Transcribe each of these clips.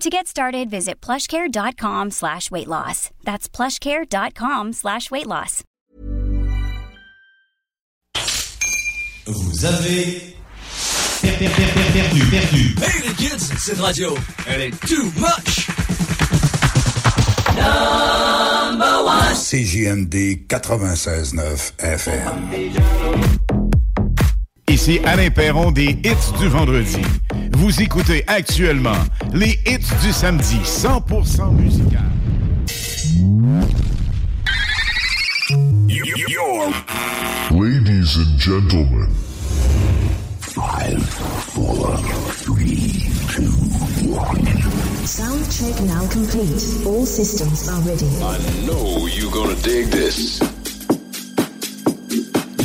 To get started, visit plushcare.com slash weight loss. That's plushcare.com slash weight loss. Vous avez perdu, perdu, perdu, perdu. Hey les kids, cette radio, elle est too much. Number one. CJMD 96.9 FM. Ici Alain Perron des hits du vendredi. Vous écoutez actuellement les hits du samedi 100% musical. Ladies and gentlemen. Five, four, three, two, one. Sound check now complete. All systems are ready. I know you're gonna dig this.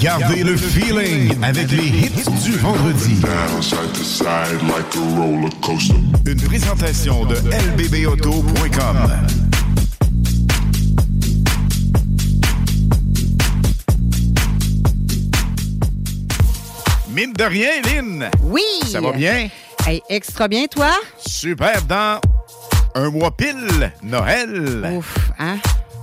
Gardez le feeling avec les hits du vendredi. Une présentation de lbbauto.com. Mine de rien, Lynn. Oui. Ça va bien? Hey, extra bien, toi? Super. Dans un mois pile, Noël. Ouf, hein?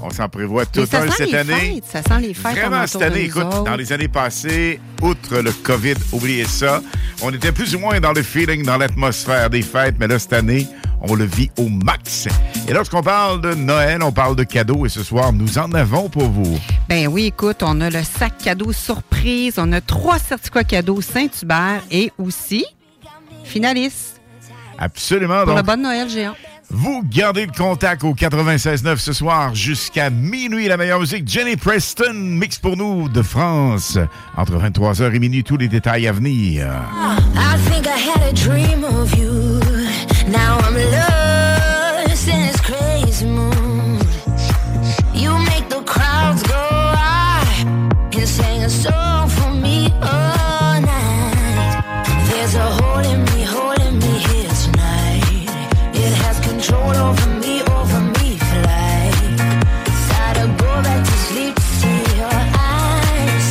On s'en prévoit tout un cette année. Fêtes, ça sent les fêtes. Vraiment, cette année, écoute, dans les années passées, outre le COVID, oubliez ça, on était plus ou moins dans le feeling, dans l'atmosphère des fêtes, mais là, cette année, on le vit au max. Et lorsqu'on parle de Noël, on parle de cadeaux, et ce soir, nous en avons pour vous. Ben oui, écoute, on a le sac cadeau surprise, on a trois certificats cadeaux Saint-Hubert et aussi finaliste. Absolument. Pour donc, le bon Noël géant. Vous gardez le contact au 96.9 ce soir jusqu'à minuit. La meilleure musique, Jenny Preston, mix pour nous de France. Entre 23h et minuit, tous les détails à venir. You. Make the crowds go and sing a song for me all over me, over me. Gotta go back to sleep to see your eyes.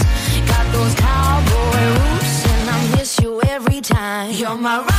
Got those cowboy roots and I miss you every time. You're my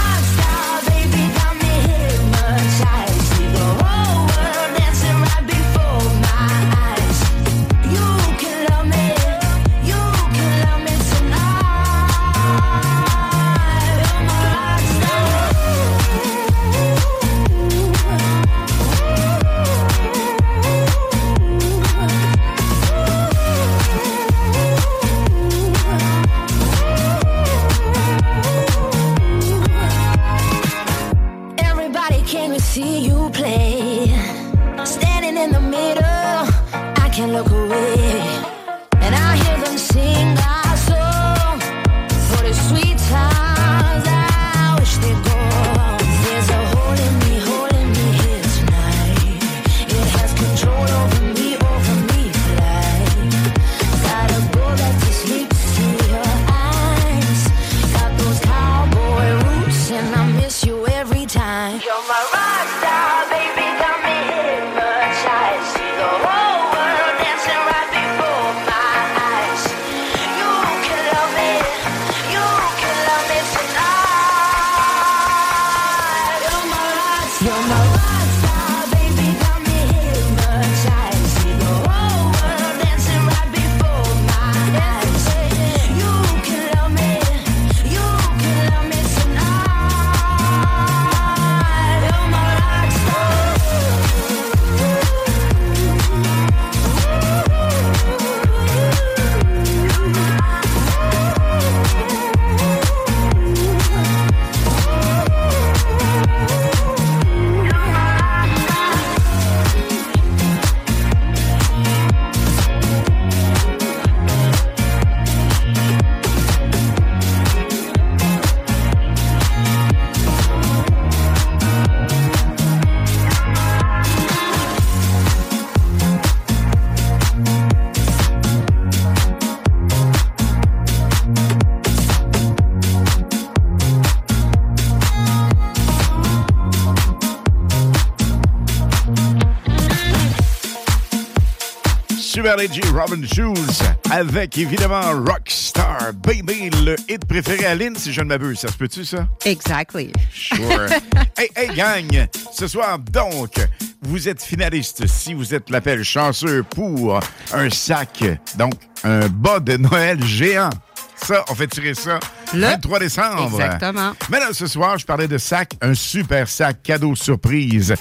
Super Robin Shoes, avec évidemment Rockstar Baby, le hit préféré à Lynn, si je ne m'abuse. Ça se peut-tu, ça? Exactly. Sure. hey, hey, gang! Ce soir, donc, vous êtes finaliste si vous êtes l'appel chanceux pour un sac, donc un bas de Noël géant. Ça, on fait tirer ça le 23 décembre. Exactement. Mais là, ce soir, je parlais de sac, un super sac cadeau surprise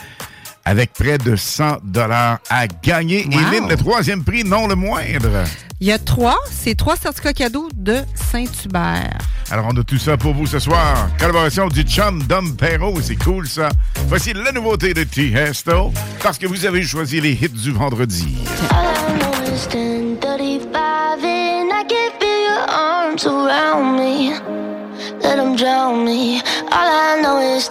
avec près de 100 dollars à gagner. Wow. Éline, le troisième prix, non le moindre. Il y a trois, c'est trois certificats cadeaux de Saint-Hubert. Alors, on a tout ça pour vous ce soir. Collaboration du chum Dom Perrault, c'est cool ça. Voici la nouveauté de T-Hesto, parce que vous avez choisi les hits du vendredi. All I know is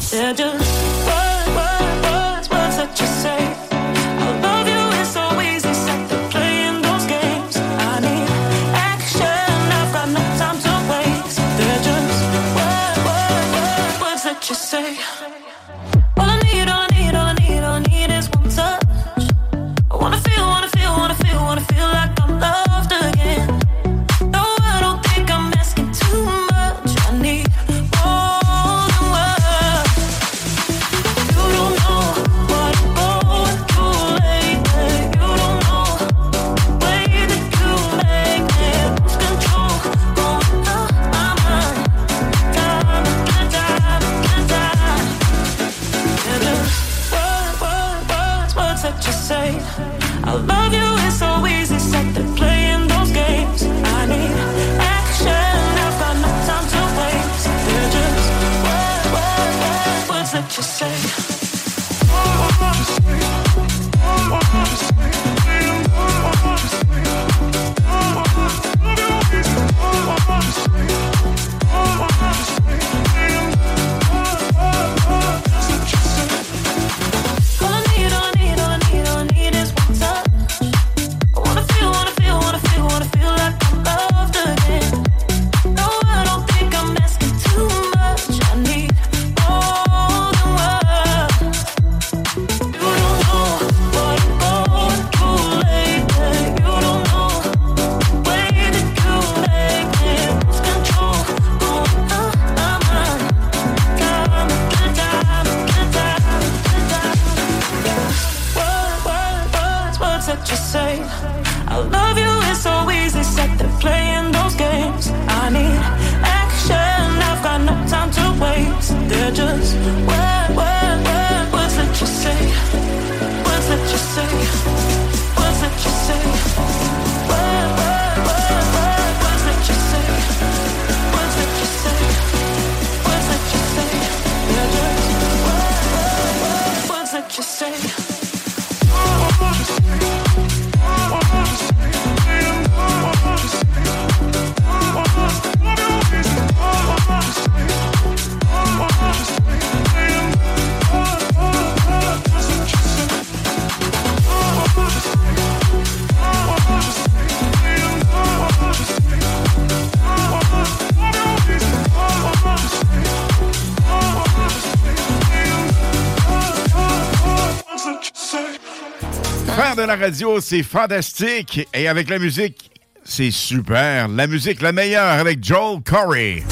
Just. La radio, c'est fantastique. Et avec la musique, c'est super. La musique, la meilleure avec Joel Corey.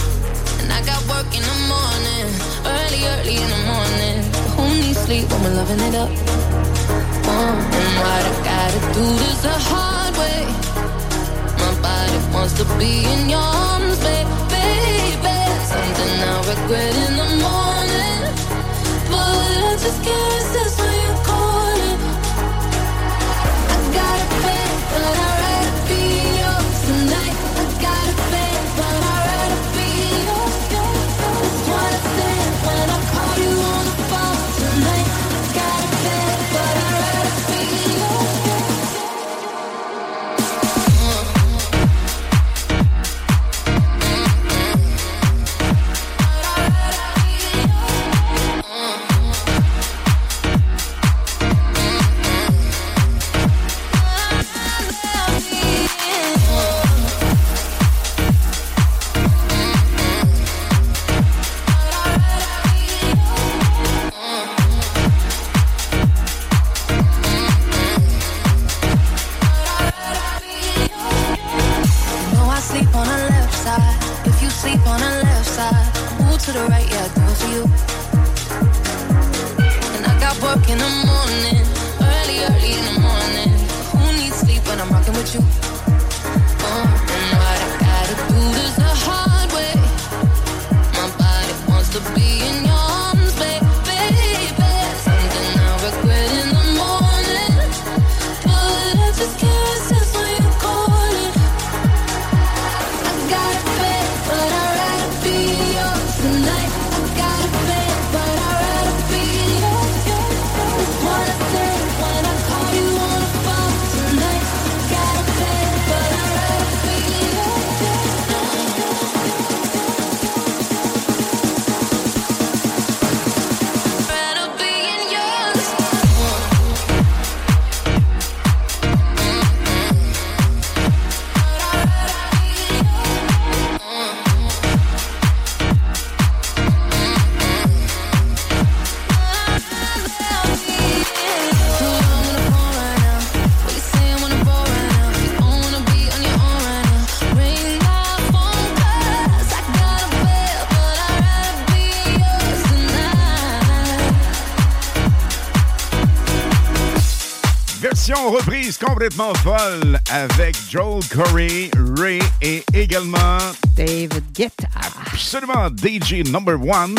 Complètement folle avec Joel Corey, Ray et également David Guetta. Absolument DJ number one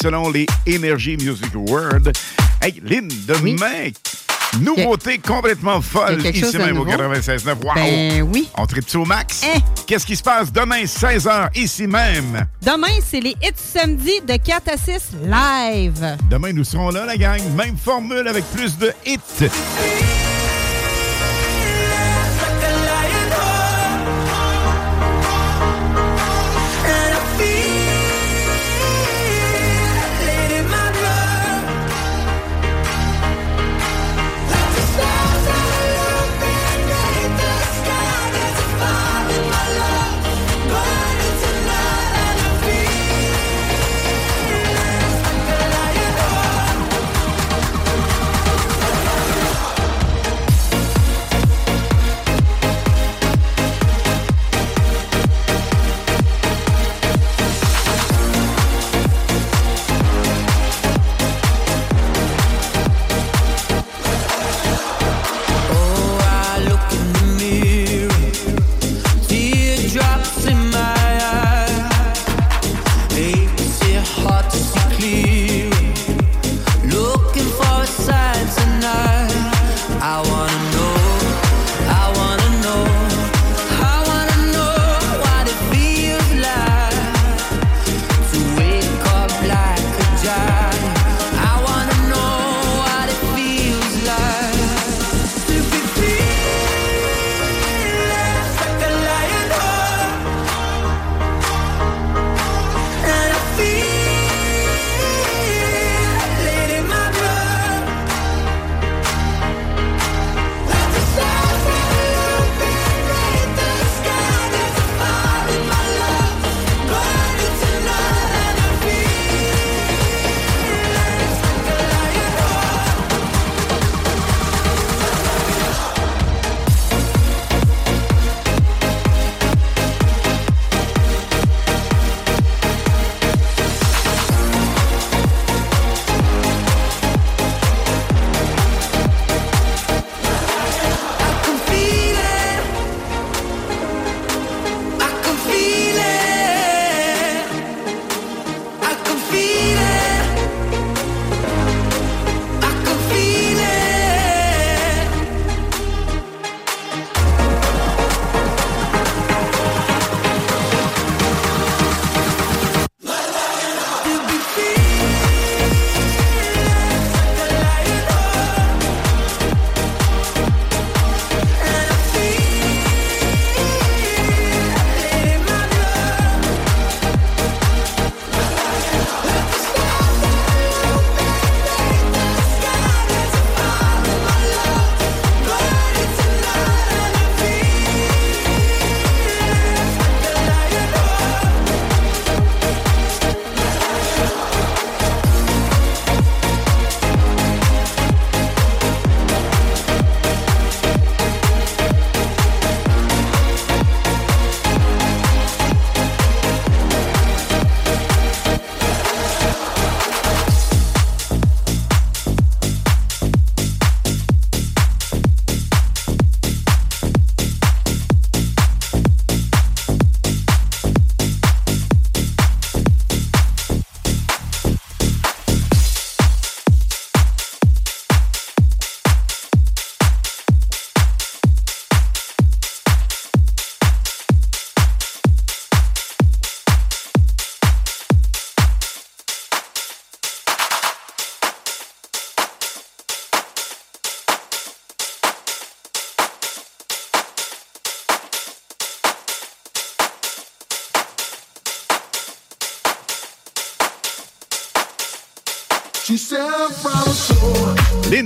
selon les Energy Music Awards. Hey, Lynn, demain, nouveauté complètement folle ici même au nouveau? 96.9. Wow! Ben oui. On tripe au max? Hein? Qu'est-ce qui se passe demain, 16h, ici même? Demain, c'est les hits samedi de 4 à 6 live. Demain, nous serons là, la gang. Même formule avec plus de hits.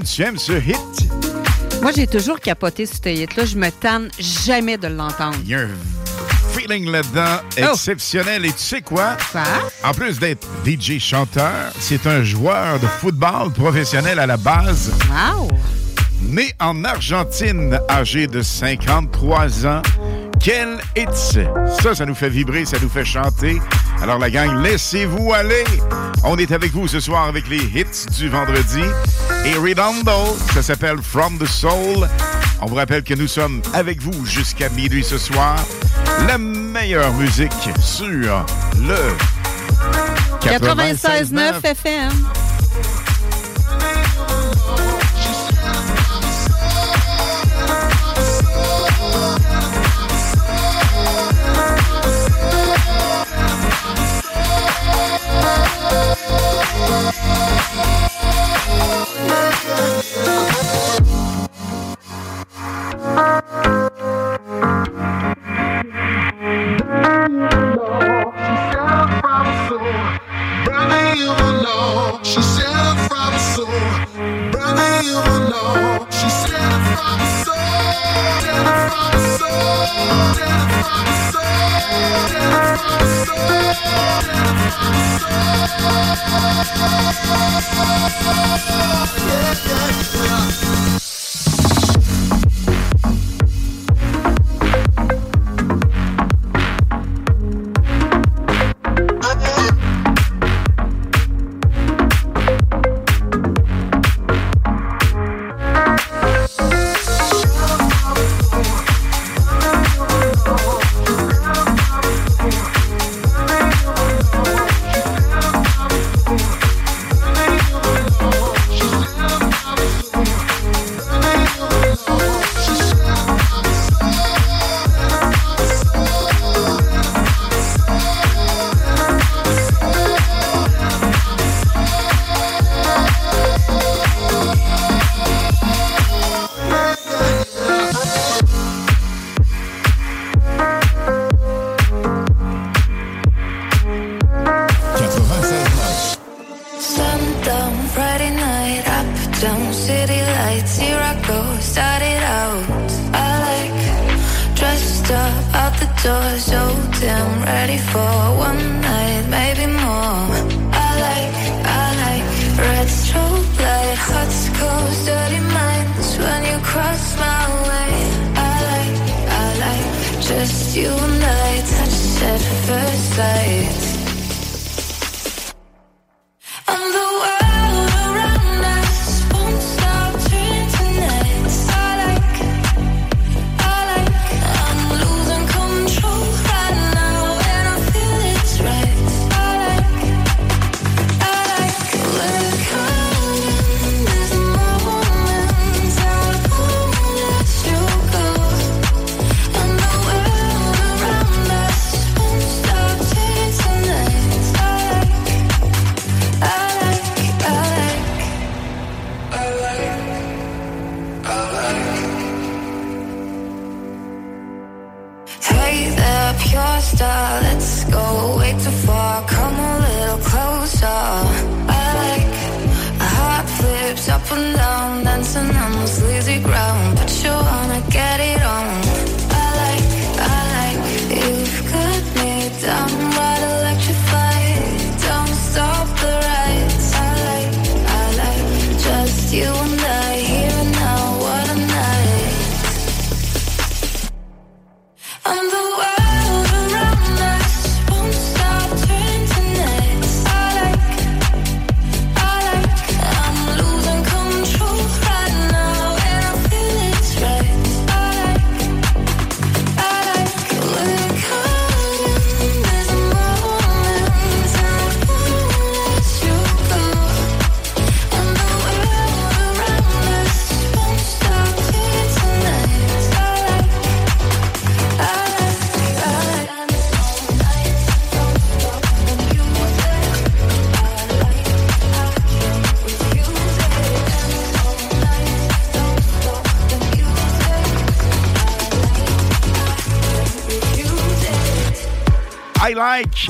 Tu aimes ce hit? Moi, j'ai toujours capoté sur ce hit-là. Je me tanne jamais de l'entendre. Il y a un feeling là-dedans exceptionnel. Et tu sais quoi? Quoi? En plus d'être DJ chanteur, c'est un joueur de football professionnel à la base. Wow! Né en Argentine, âgé de 53 ans. Quel hit! Ça, ça nous fait vibrer, ça nous fait chanter. Alors la gang, laissez-vous aller. On est avec vous ce soir avec les hits du vendredi. Et Redondo, ça s'appelle From the Soul. On vous rappelle que nous sommes avec vous jusqu'à minuit ce soir. La meilleure musique sur le 96.9 FM. Thank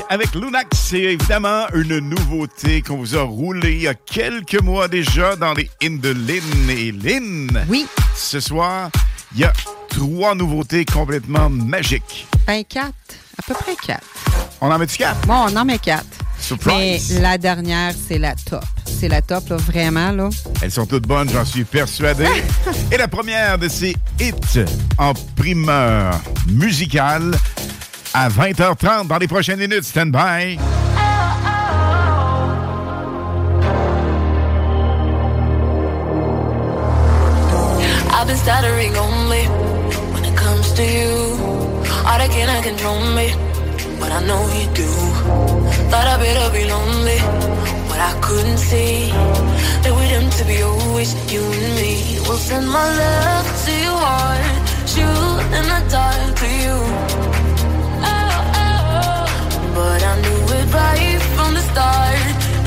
Avec Lunax. C'est évidemment une nouveauté qu'on vous a roulée il y a quelques mois déjà dans les Lynn et Lynn. Oui. Ce soir, il y a trois nouveautés complètement magiques. Ben, quatre. À peu près quatre. On en met du quatre? Bon, on en met quatre. Surprise. Mais la dernière, c'est la top. C'est la top, là, vraiment, là. Elles sont toutes bonnes, j'en suis persuadé. Et la première de ces hits en primeur musicale à 20h30 dans les prochaines minutes. Stand by. I've been stuttering only when it comes to you. All that can control me, but I know you do. Thought I better be lonely, but I couldn't see that we're doomed to be always you and me. We'll send my love to your heart, shoot in the dark to you. But I knew it right from the start.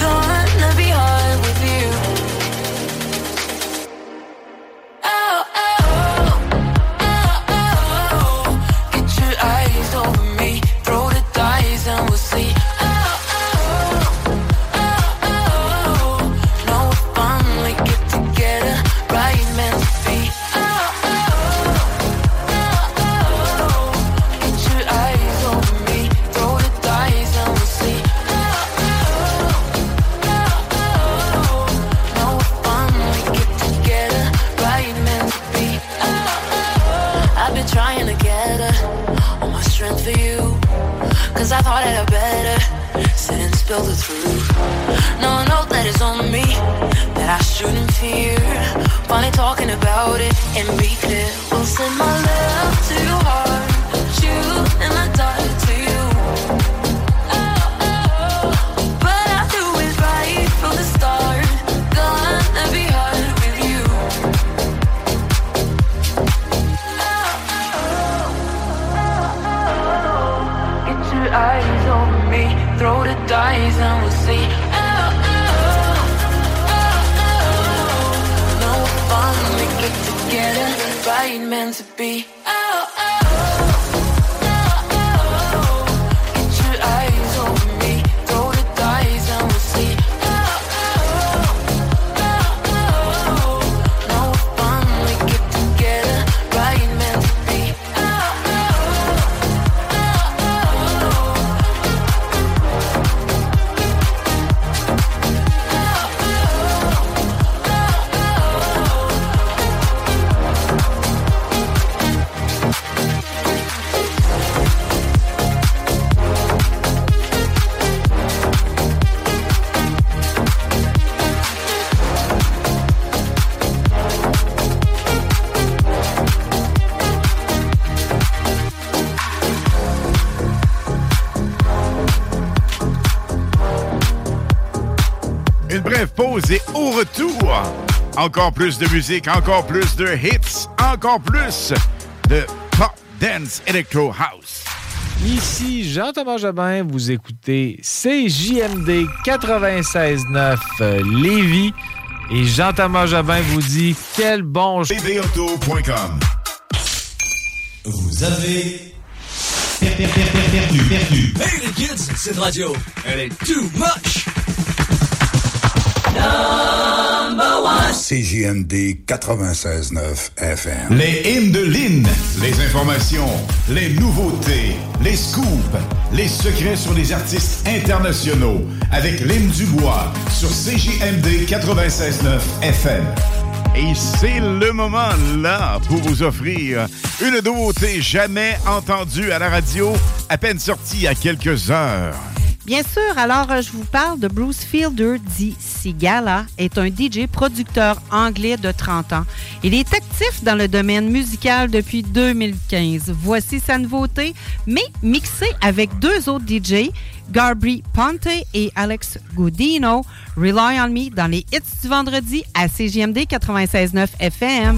Gonna be hard with you. Une brève pause et au retour, encore plus de musique, encore plus de hits, encore plus de pop, dance, electro house. Ici Jean-Thomas Jobin, vous écoutez CJMD 96.9 euh, Lévis. Et Jean-Thomas Jobin vous dit quel bon... BBauto.com Vous avez per- per- per- per- perdu, perdu. Hey les kids, cette radio, elle est too much. CJMD 96.9 FM. Les hymnes de Lynn, les informations, les nouveautés, les scoops, les secrets sur les artistes internationaux avec Lynn Dubois sur CJMD 96.9 FM. Et c'est le moment là pour vous offrir une nouveauté jamais entendue à la radio, à peine sortie a quelques heures. Bien sûr, alors euh, je vous parle de Bruce Fielder, dit Sigala, est un DJ producteur anglais de 30 ans. Il est actif dans le domaine musical depuis 2015. Voici sa nouveauté, mais mixée avec deux autres DJ, Garbry Ponte et Alex Godino, Rely on Me dans les hits du vendredi à CGMD 96.9 FM.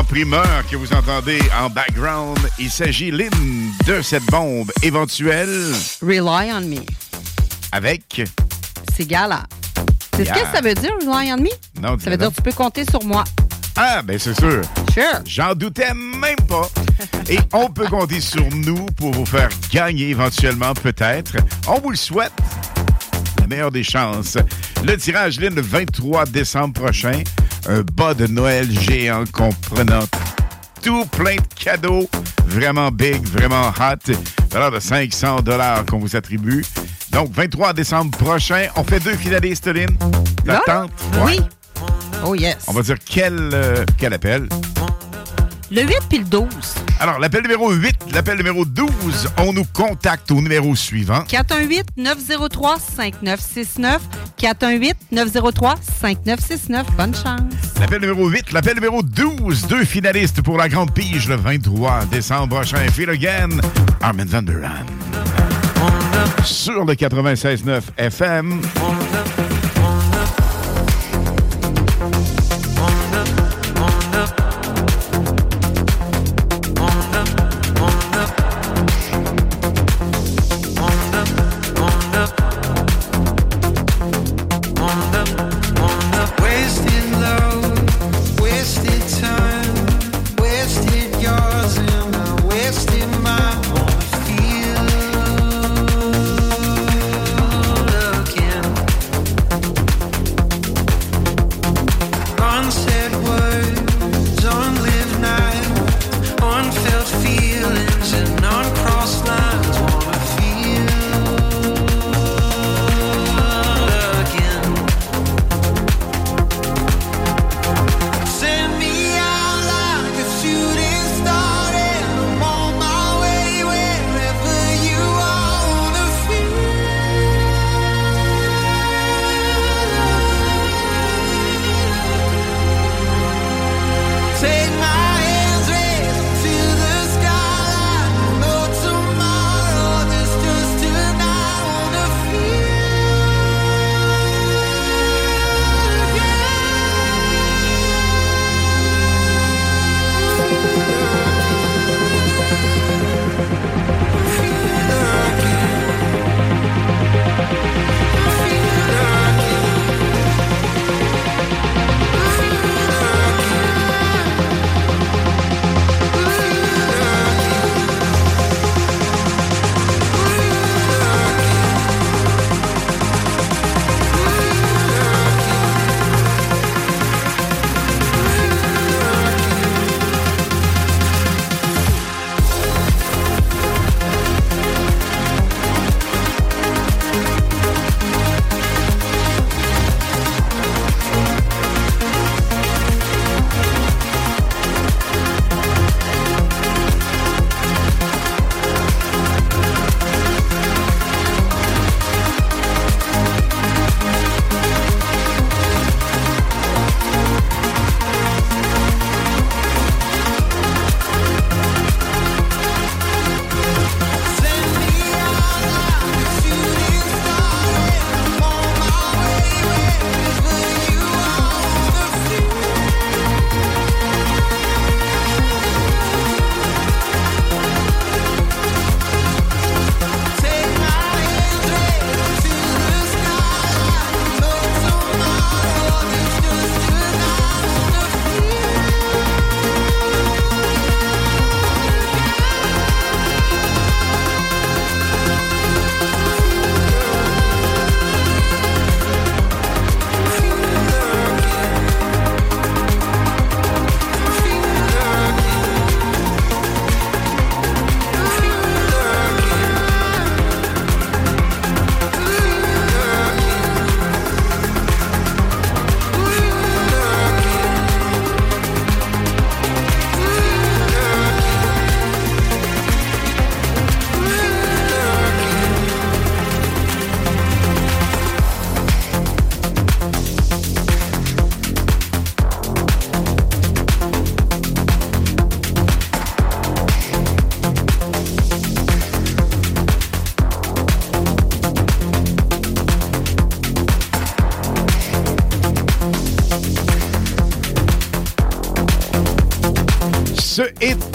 En primeur que vous entendez en background, il s'agit, Lynn, de cette bombe éventuelle. Rely on me. Avec? C'est gala. C'est ce que ça veut dire, Rely on me? Non, Ça veut dire que tu peux compter sur moi. Ah, ben c'est sûr. Sure. J'en doutais même pas. Et on peut compter sur nous pour vous faire gagner éventuellement, peut-être. On vous le souhaite. La meilleure des chances. Le tirage, Lynn, le 23 décembre prochain. Un bas de Noël géant comprenant tout plein de cadeaux. Vraiment big, vraiment hot. Valeur de 500 dollars qu'on vous attribue. Donc, 23 décembre prochain, on fait deux finalistes, Lynn. Là? T'attends? Oui. Oh yes. On va dire quel, euh, quel appel? Le 8 puis le 12. Alors, l'appel numéro 8, l'appel numéro 12, on nous contacte au numéro suivant. 418-903-5969. 418-903-5969. Bonne chance. L'appel numéro 8, l'appel numéro 12, deux finalistes pour la Grande Pige le 23 décembre prochain. Feel again, Armin Van Der. Sur le 96.9 FM.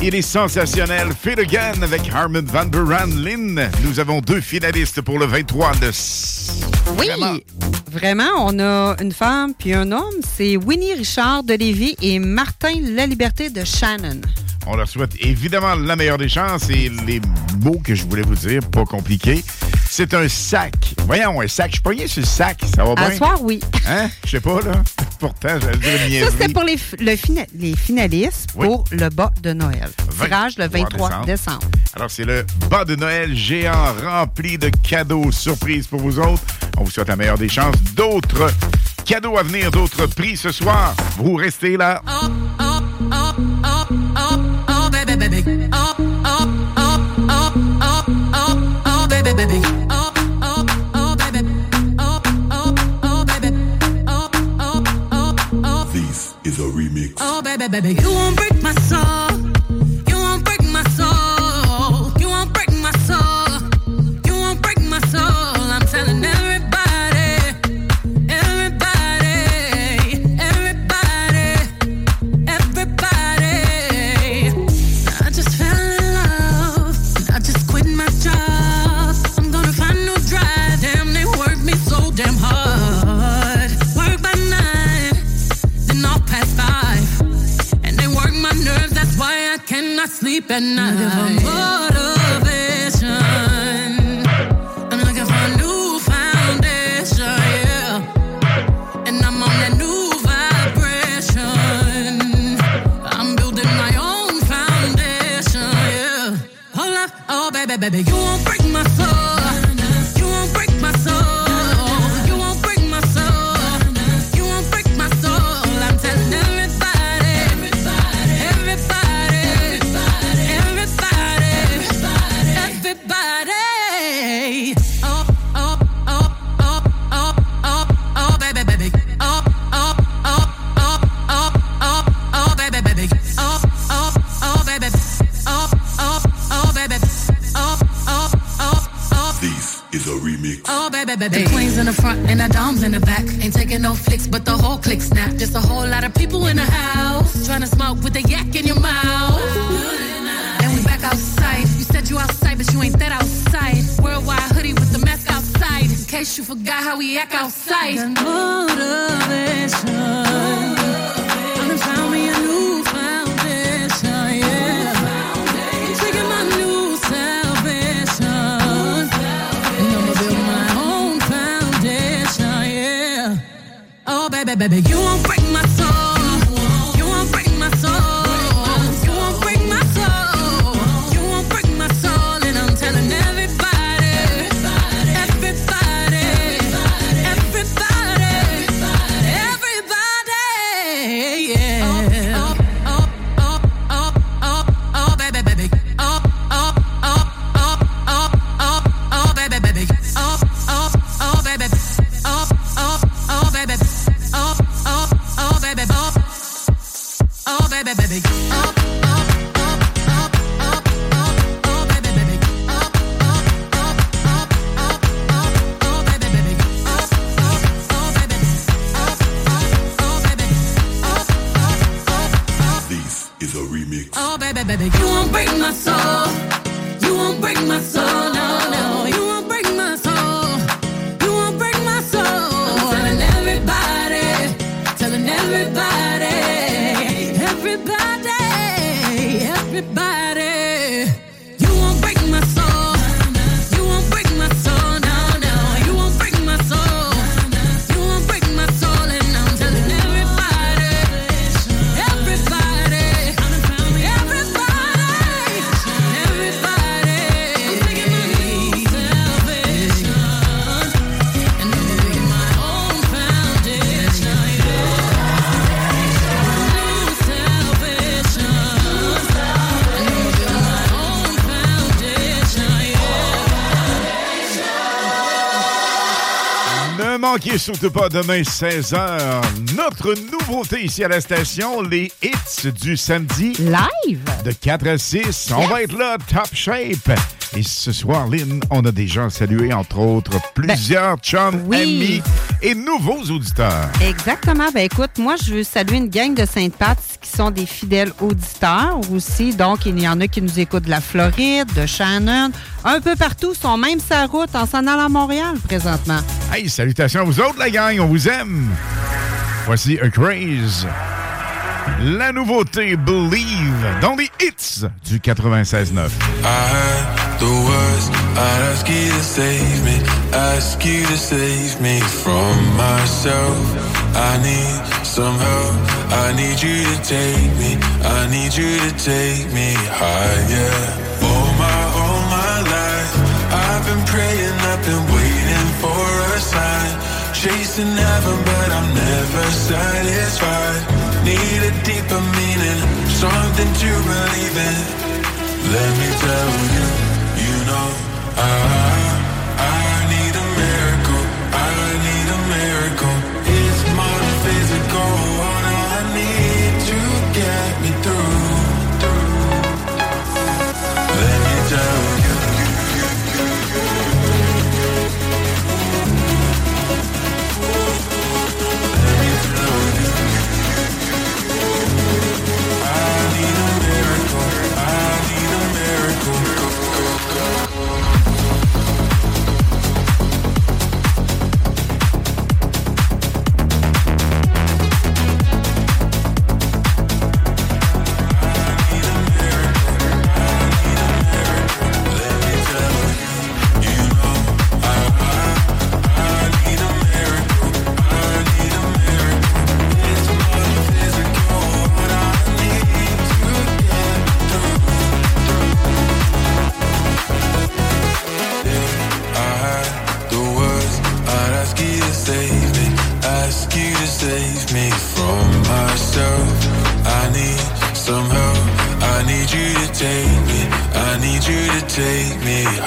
Il est sensationnel. Fit Again avec Harmon Van Buren Lynn. Nous avons deux finalistes pour le 23 de... Oui, vraiment. on a une femme puis un homme. C'est Winnie Richard de Lévis et Martin La Liberté de Shannon. On leur souhaite évidemment la meilleure des chances et les mots que je voulais vous dire, pas compliqués. C'est un sac. Voyons, un sac. Je suis pogné sur le sac. Ça va à bien? À soir, oui. Hein? Je sais pas, là. Ça, c'était pour les, finalistes pour le bas de Noël. Tirage le 23 décembre. Alors, c'est le bas de Noël géant rempli de cadeaux surprises pour vous autres. On vous souhaite la meilleure des chances. D'autres cadeaux à venir, d'autres prix ce soir. Vous restez là. baby, you saute pas demain 16h. Notre nouveauté ici à la station, les hits du samedi. Live? De 4 à 6. On va être là, top shape. Et ce soir, Lynn, on a des gens à saluer, entre autres, plusieurs chums, oui. amis et nouveaux auditeurs. Exactement. Ben écoute, moi, je veux saluer une gang de Sainte-Pat qui sont des fidèles auditeurs aussi. Donc, il y en a qui nous écoutent de la Floride, de Shannon, un peu partout, sont même sa route en s'en allant à Montréal présentement. Hey, salutations à vous autres, la gang, on vous aime. Voici A Craze. La nouveauté Believe dans les hits du 96.9. I heard the words, I'd ask you to save me, ask you to save me from myself. I need some help, I need you to take me, I need you to take me higher. My, all my life, I've been praying, I've been waiting for a sign. Chasing heaven, but I'm never satisfied. Need a deeper meaning, something to believe in. Let me tell you, you know, I,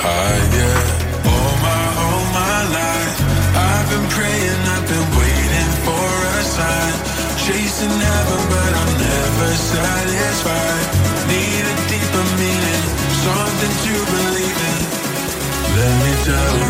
All my, all my life, I've been praying, I've been waiting for a sign. Chasing heaven, but I'm never satisfied. Need a deeper meaning, something to believe in. Let me tell you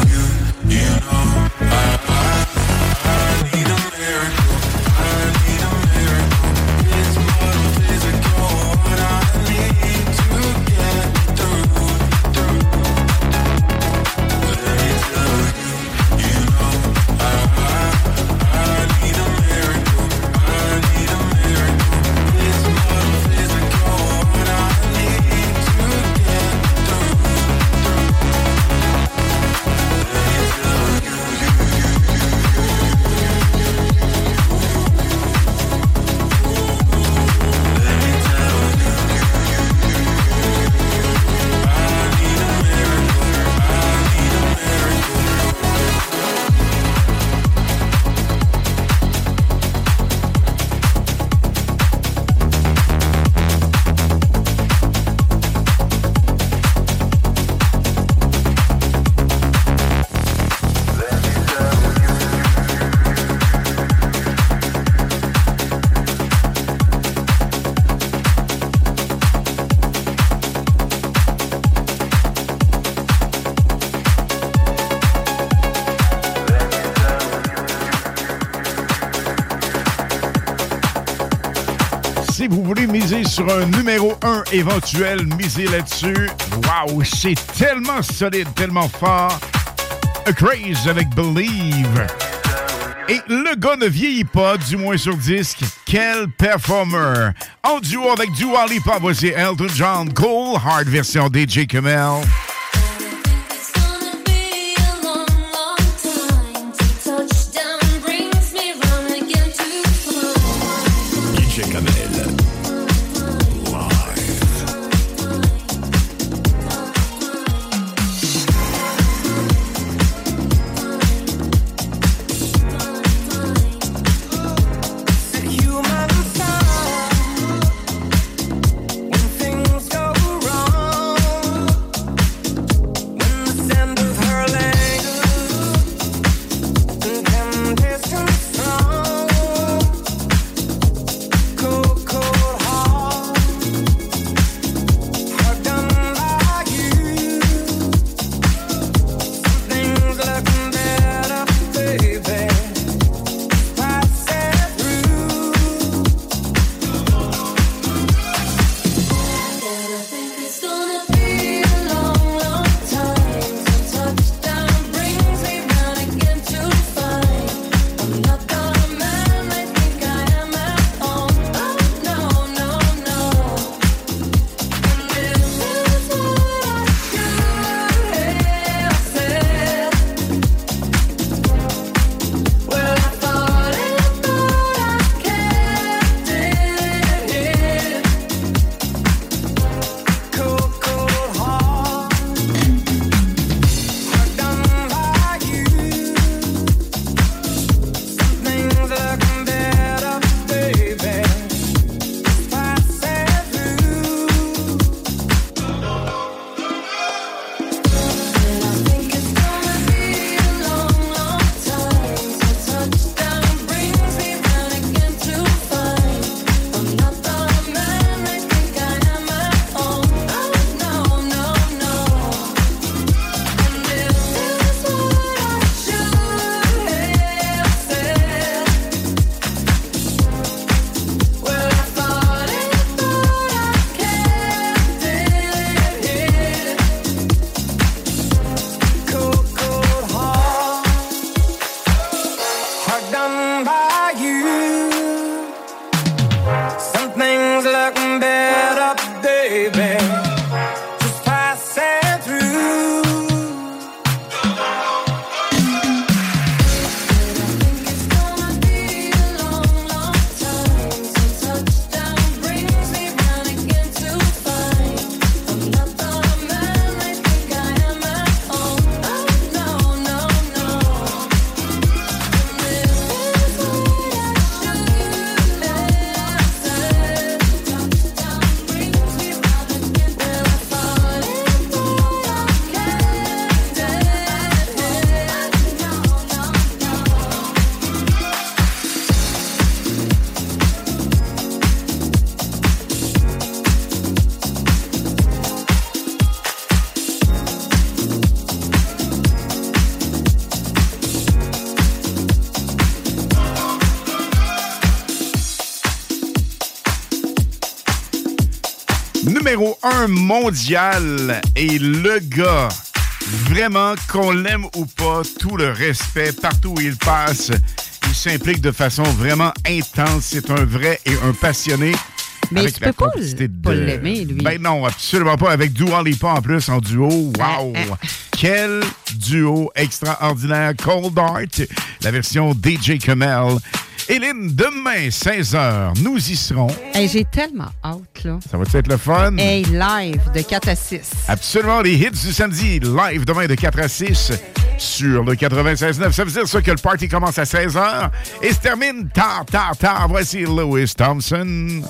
sur un numéro 1 éventuel, misez là-dessus. Waouh, c'est tellement solide, tellement fort. A Craze avec Believe. Et le gars ne vieillit pas, du moins sur disque. Quel performer! En duo avec Dua Lipa, voici Elton John, Cole, hard version DJ Kamel. Mondial et le gars, vraiment qu'on l'aime ou pas, tout le respect partout où il passe, il s'implique de façon vraiment intense. C'est un vrai et un passionné. Mais avec tu la peux pas l- pas de- l'aimer, lui. Ben non, absolument pas. Avec Dua Lipa en plus en duo. Wow! Ah, Quel duo extraordinaire. Cold Art, la version DJ Kamel. Hélène, demain, 16h, nous y serons. Hey, J'ai tellement hâte, là. Ça va être le fun? Hey, live de 4 à 6. Absolument, les hits du samedi, live demain de 4 à 6 sur le 96.9. Ça veut dire ça que le party commence à 16h et se termine tard, tard, tard. Voici Lewis Thompson.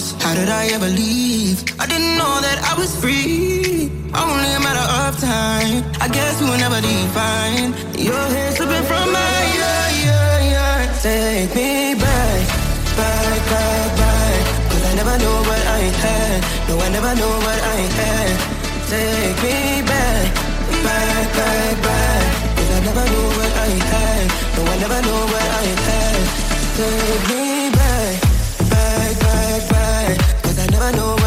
Feel. How did I ever leave? I didn't know that I was free. Only a matter of time. I guess we will never define. Your hair slipping from my yeah, yeah, yeah. Take me back, back, back, back. Cause I never knew what I had. No, I never knew what I had. Take me back, back, back, back. Cause I never knew what I had. No, I never knew what I had. Take me back, I never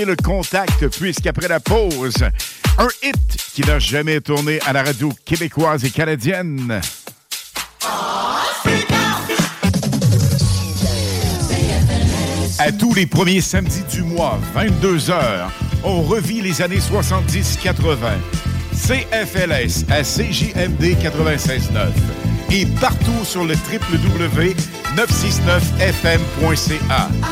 le contact puisqu'après la pause, un hit qui n'a jamais tourné à la radio québécoise et canadienne. À tous les premiers samedis du mois, 22h, on revit les années 70-80. CFLS à CJMD 96.9 et partout sur le www.969fm.ca.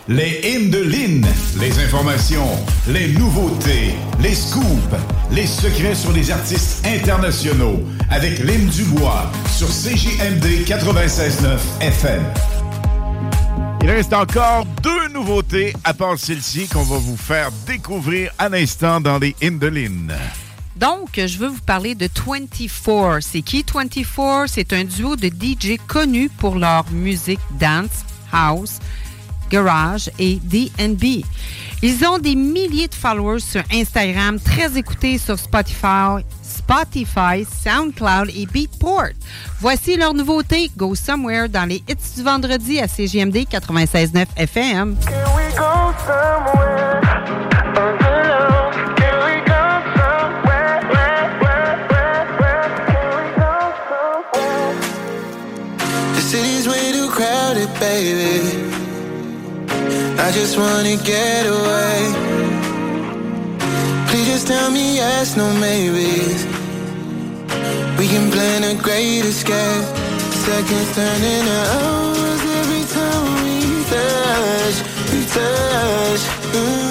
Les hymnes de Lynn. Les informations, les nouveautés, les scoops, les secrets sur les artistes internationaux. Avec Lynn Dubois sur CJMD 96.9 FM. Il reste encore deux nouveautés à part celle-ci qu'on va vous faire découvrir à l'instant dans les Indelines. Donc, je veux vous parler de 24. C'est qui 24? C'est un duo de DJ connus pour leur musique dance, house, garage et DB. Ils ont des milliers de followers sur Instagram, très écoutés sur Spotify, Spotify, SoundCloud et Beatport. Voici leur nouveauté, Go Somewhere, dans les hits du vendredi à CGMD 96.9 FM. The I just wanna get away. Please just tell me yes, no maybes. We can plan a great escape. Seconds turn into hours every time we touch, we touch. Mm.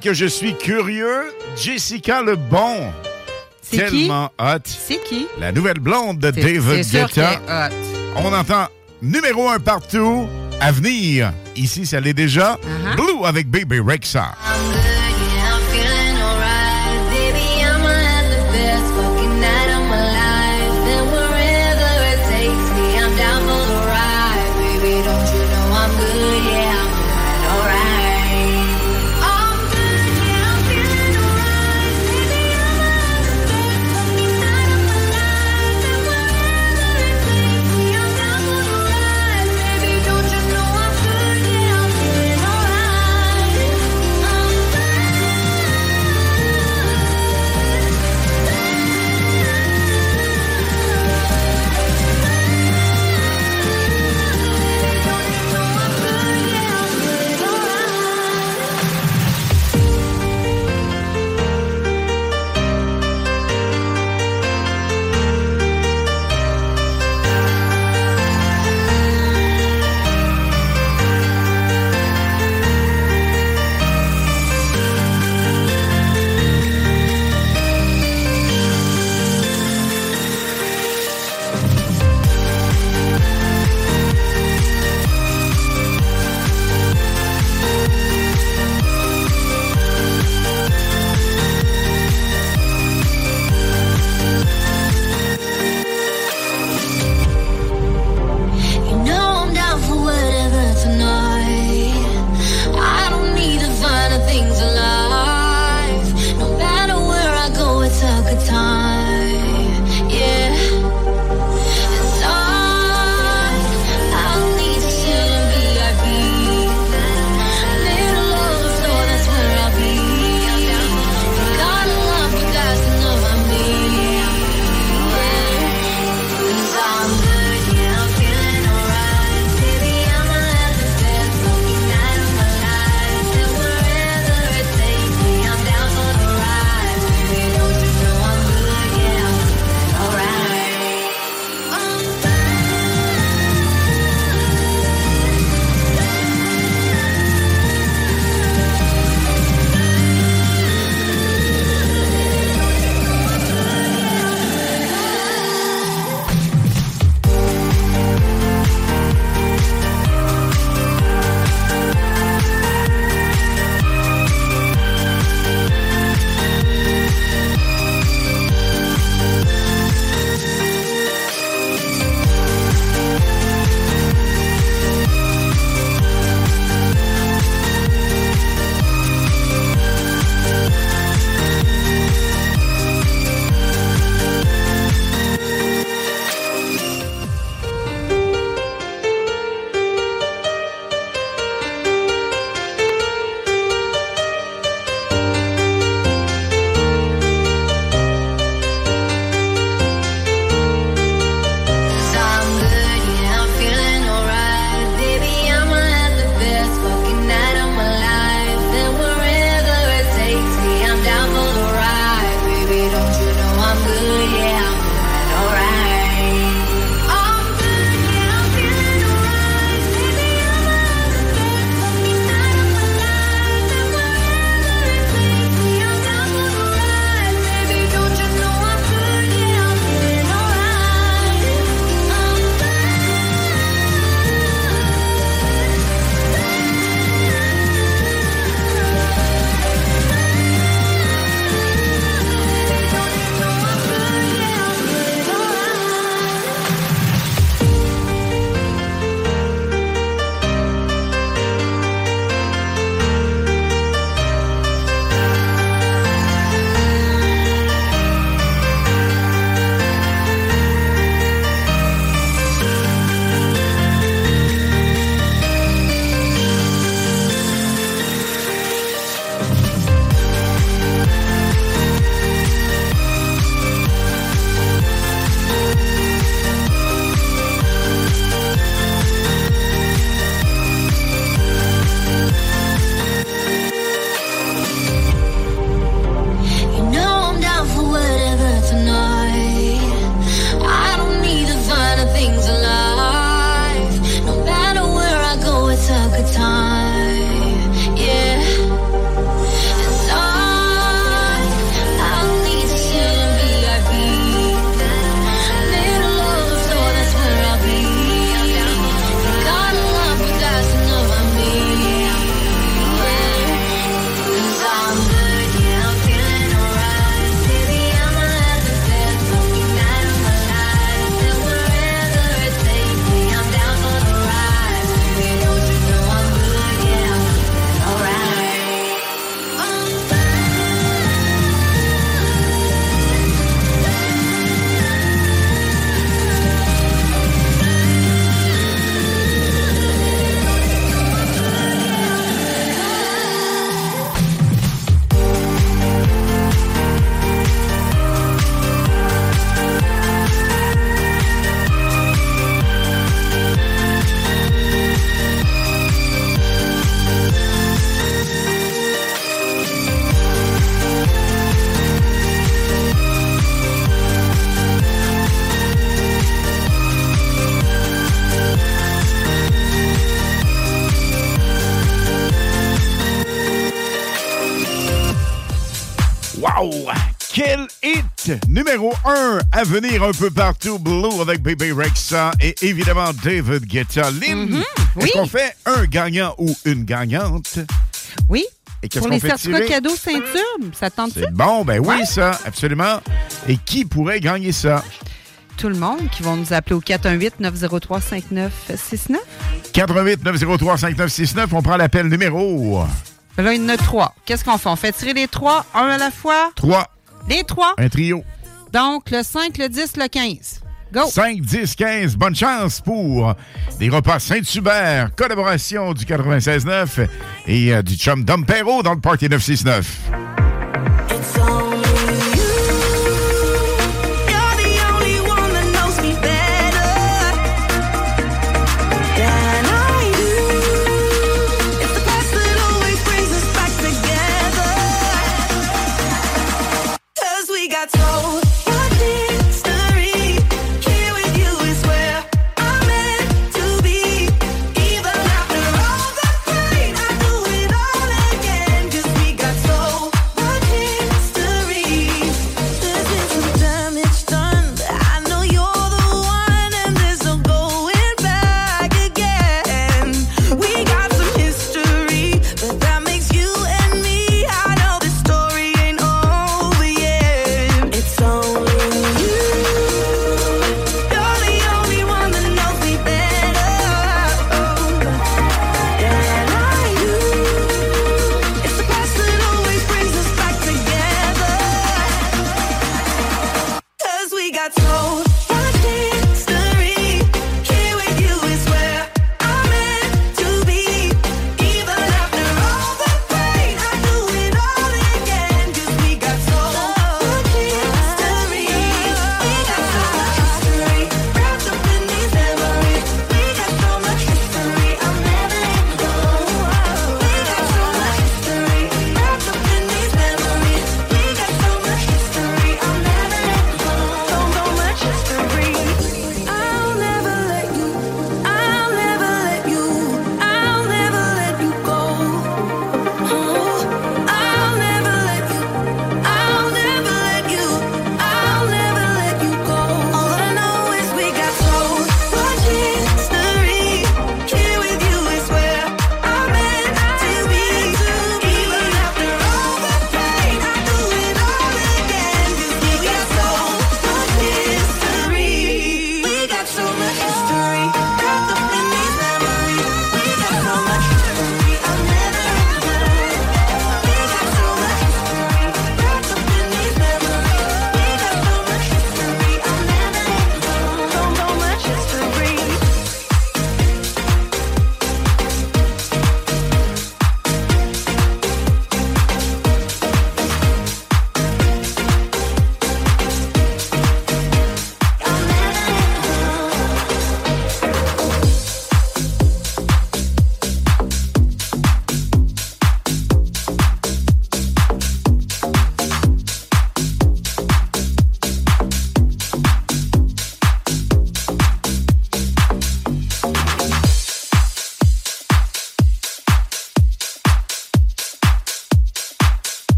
Que je suis curieux. Jessica Le Bon. C'est qui? Tellement hot. C'est qui? La nouvelle blonde de David Guetta. hot. On entend numéro un partout. À venir. Ici, ça l'est déjà. Uh-huh. Blue avec Baby Rexa. Venir un peu partout, Blue avec Baby Rexa et évidemment David Guetta. Lynn, Mhm, est-ce oui. qu'on fait un gagnant ou une gagnante? Oui. Et qu'est-ce Pour qu'on les certificats cadeaux ceinture, ça tente-tu? C'est bon, ben oui, Ouais. ça, absolument. Et qui pourrait gagner ça? Tout le monde qui vont nous appeler au 418-903-5969. 88 903 5969, on prend l'appel numéro Ben Là, il y en a trois. Qu'est-ce qu'on fait? On fait tirer les trois, un à la fois? 3. Les trois? Un trio. Donc, le 5, le 10, le 15. Go! 5, 10, 15. Bonne chance pour les repas Saint-Hubert, collaboration du 96.9 et euh, du chum Dom Perrault dans le Party 969.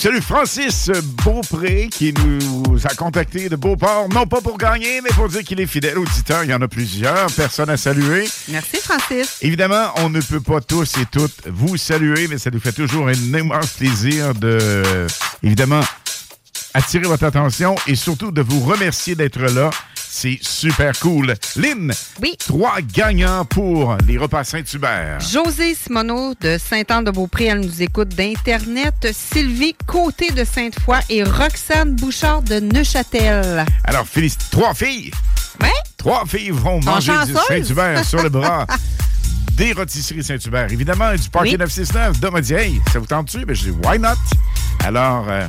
Salue Francis Beaupré qui nous a contacté de Beauport, non pas pour gagner, mais pour dire qu'il est fidèle auditeur. Il y en a plusieurs personnes à saluer. Merci, Francis. Évidemment, on ne peut pas tous et toutes vous saluer, mais ça nous fait toujours un immense plaisir de, évidemment, attirer votre attention et surtout de vous remercier d'être là. C'est super cool. Lynn, oui. trois gagnants pour les repas Saint-Hubert. José Simoneau de Saint-Anne-de-Beaupré, elle nous écoute d'Internet. Sylvie Côté de Sainte-Foy et Roxane Bouchard de Neuchâtel. Alors, félicite. Trois filles. Oui. Trois filles vont manger du. Saint-Hubert sur le bras. Des rôtisseries Saint-Hubert. Évidemment, du Oui. 969. Dom dit, hey, ça vous tente-tu? Ben, je dis, why not? Alors, euh,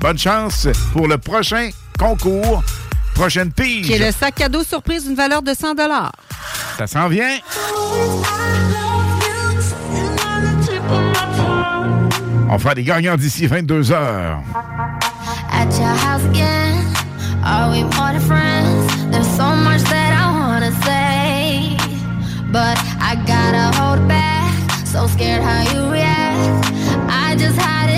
bonne chance pour le prochain concours. Prochaine pige. Qui est le sac cadeau surprise d'une valeur de 100 Ça s'en vient. On fera des gagnants d'ici 22 heures. At your house again. Are we more than friends? There's so much that I wanna say, but I gotta hold back. So scared how you react. I just hide it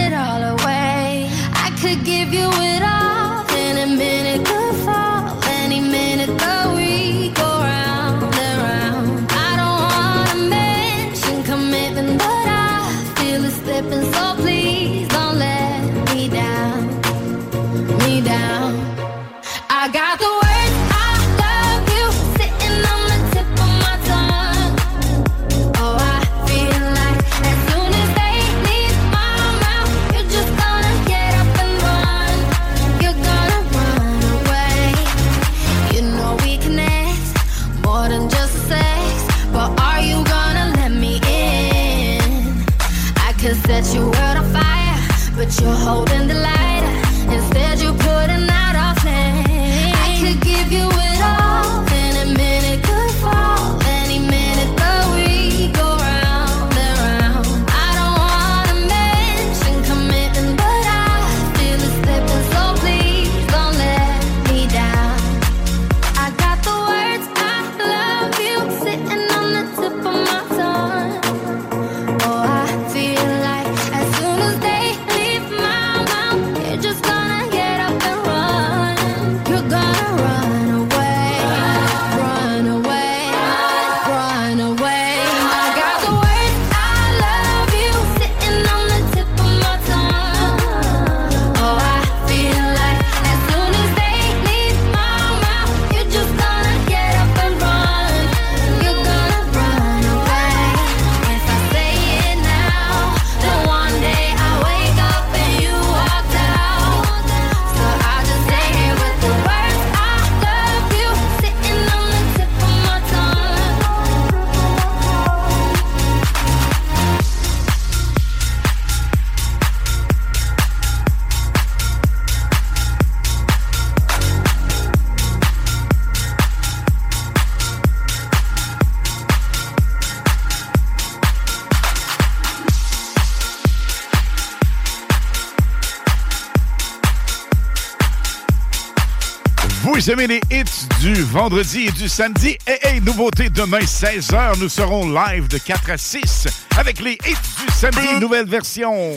Vous aimez les hits du vendredi et du samedi? Hey, hey, nouveauté demain, 16h, nous serons live de 4 à 6 avec les hits du samedi, nouvelle version.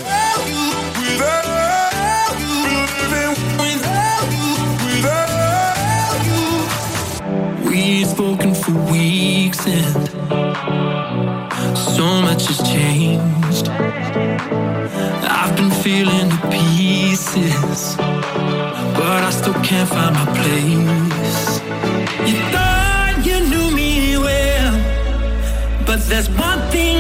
We've spoken for weeks and so much has changed. I've been feeling the pieces. but I still can't find my place. You thought you knew me well, but there's one thing.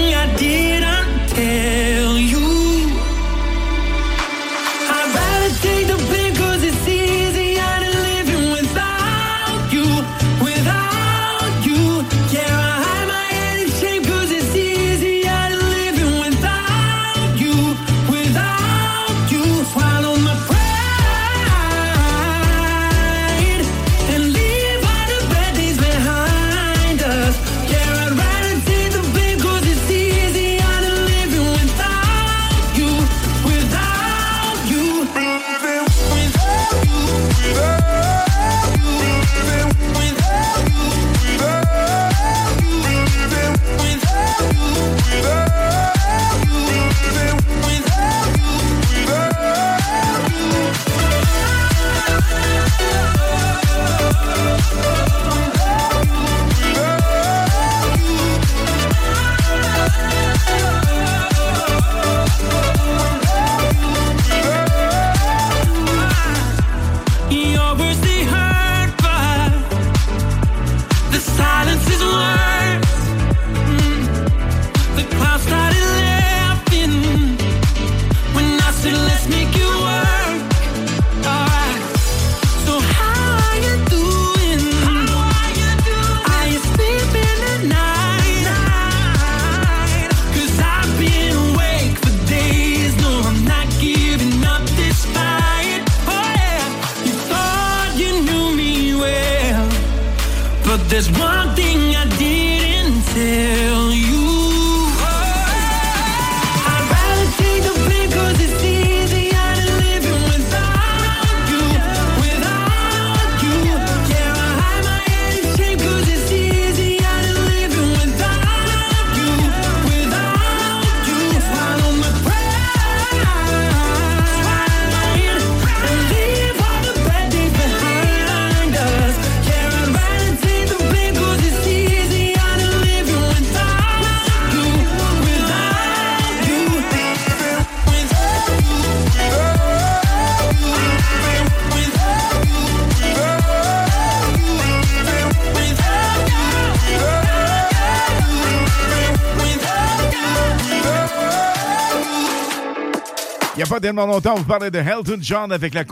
tellement longtemps, on vous parlait de Elton John avec la,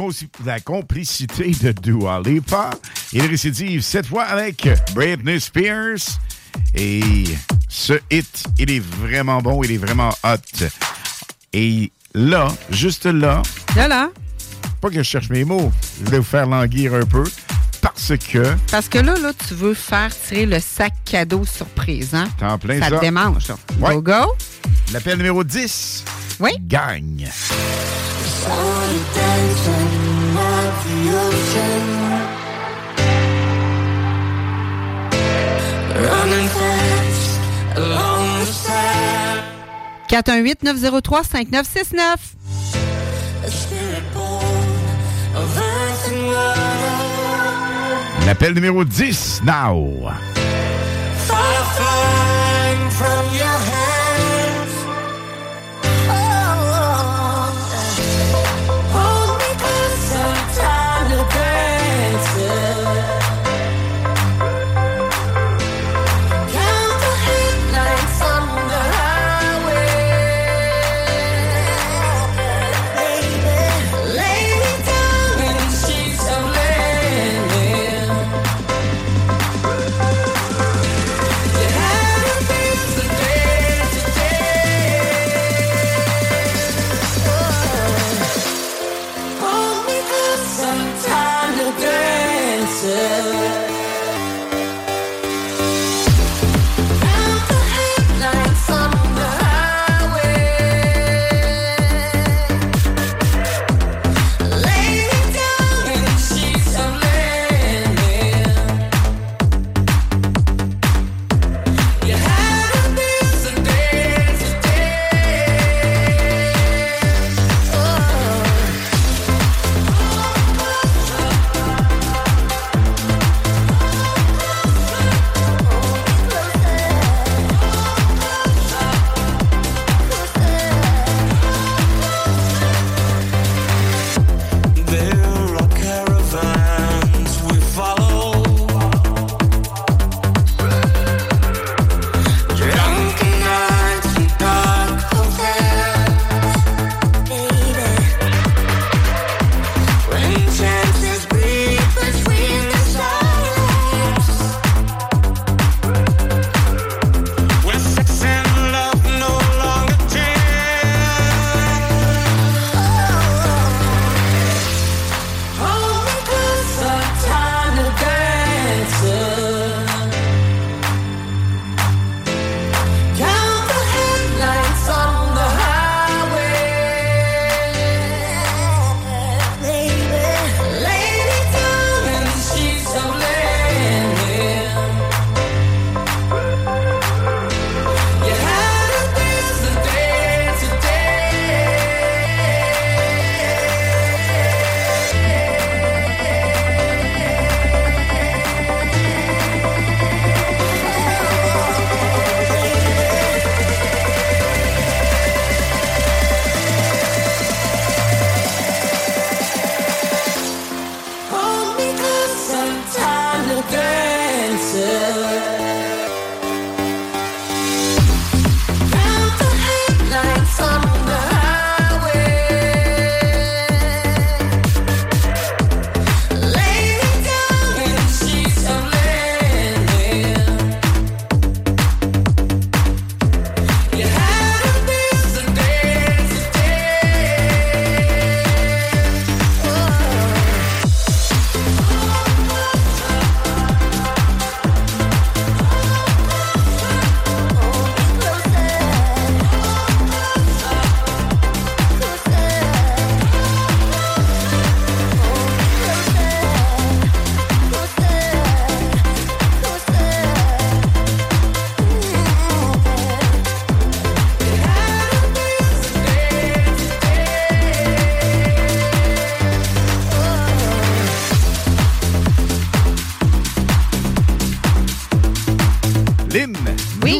complicité de Dua Lipa. Il récidive cette fois avec Britney Spears. Et ce hit, il est vraiment bon, il est vraiment hot. Et là, juste là... Là, là? Pas que je cherche mes mots, je voulais vous faire languir un peu parce que. Parce que là, là, tu veux faire tirer le sac cadeau surprise, hein? T'en plein ça. Ça? te démange, ça. Go, go. L'appel numéro 10. Oui. gagne. Running fast along the sand. 418-903-5969. A spirit born of earth and water. L'appel numéro 10 now. Fire flying from your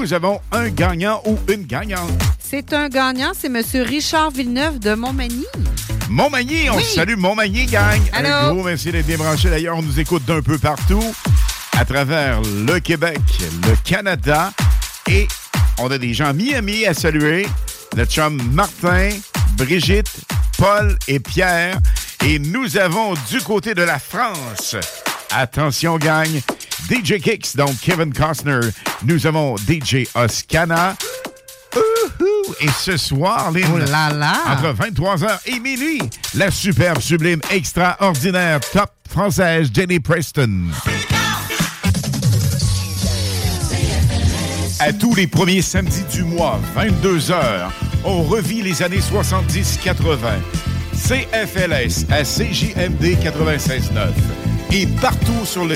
nous avons un gagnant ou une gagnante. C'est un gagnant, c'est M. Richard Villeneuve de Montmagny. Montmagny, on Oui. salue Montmagny, gang. Un Allô? gros merci d'être bien branché. D'ailleurs, on nous écoute d'un peu partout, à travers le Québec, le Canada, et on a des gens à Miami à saluer. Notre chum Martin, Brigitte, Paul et Pierre. Et nous avons du côté de la France, attention gang, DJ Kicks, donc Kevin Costner. Nous avons DJ Oscana. Et ce soir, Lynn, Oh là là! entre 23h et minuit, la superbe, sublime, extraordinaire, top française Jenny Preston. À tous les premiers samedis du mois, 22h, on revit les années 70-80. CFLS à CJMD 96.9 et partout sur le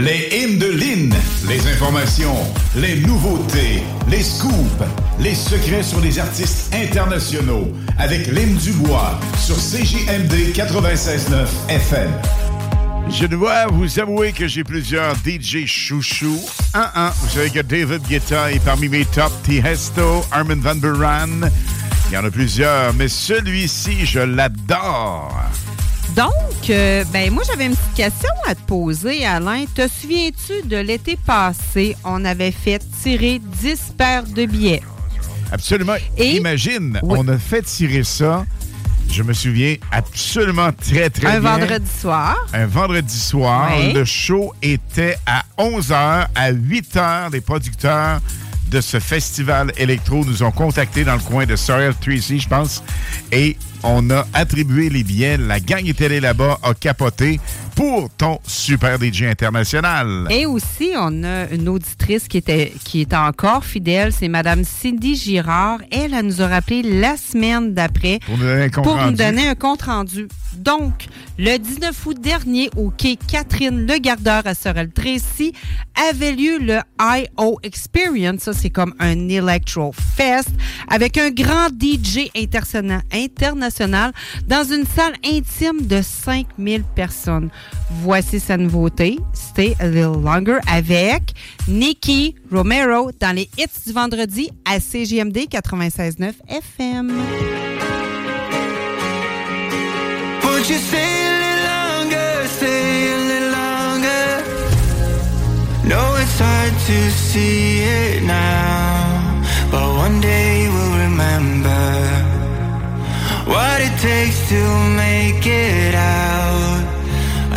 Les hymnes de Lynn, les informations, les nouveautés, les scoops, les secrets sur les artistes internationaux avec Lynn Dubois sur CJMD 96.9 FM. Je dois vous avouer que j'ai plusieurs DJ chouchous. Un, un, vous savez que David Guetta est parmi mes top. Tiesto, Armin Van Buren. Il y en a plusieurs, mais celui-ci, je l'adore. Donc, euh, ben moi, j'avais une petite question à te poser, Alain. Te souviens-tu de l'été passé, on avait fait tirer 10 paires de billets? Absolument. Imagine, on a fait tirer ça. Je me souviens absolument très, très Un bien. vendredi soir. Un vendredi soir. Oui. Le show était à 11h. À 8h, les producteurs de ce festival électro nous ont contactés dans le coin de Sorrel Tracy, je pense. Et on a attribué les billets. La gang était allée là-bas, a capoté pour ton super DJ international. Et aussi, on a une auditrice qui était, qui est encore fidèle, c'est Madame Cindy Girard. Elle, elle nous a rappelé la semaine d'après Pour nous donner un compte pour nous rendu. donner un compte rendu. Donc, le 19 août dernier, au quai Catherine Le Gardeur à Sorel-Tracy, avait lieu le I.O. Experience. Ça, c'est comme un Electro Fest avec un grand DJ intersona- dans une salle intime de 5000 personnes. Voici sa nouveauté, Stay a Little Longer avec Nicky Romero dans les hits du vendredi à CGMD 96.9 FM. Won't you stay a little longer, stay a little longer? No, it's hard to see it now, but one day what it takes to make it out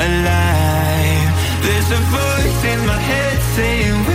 alive. There's a voice in my head saying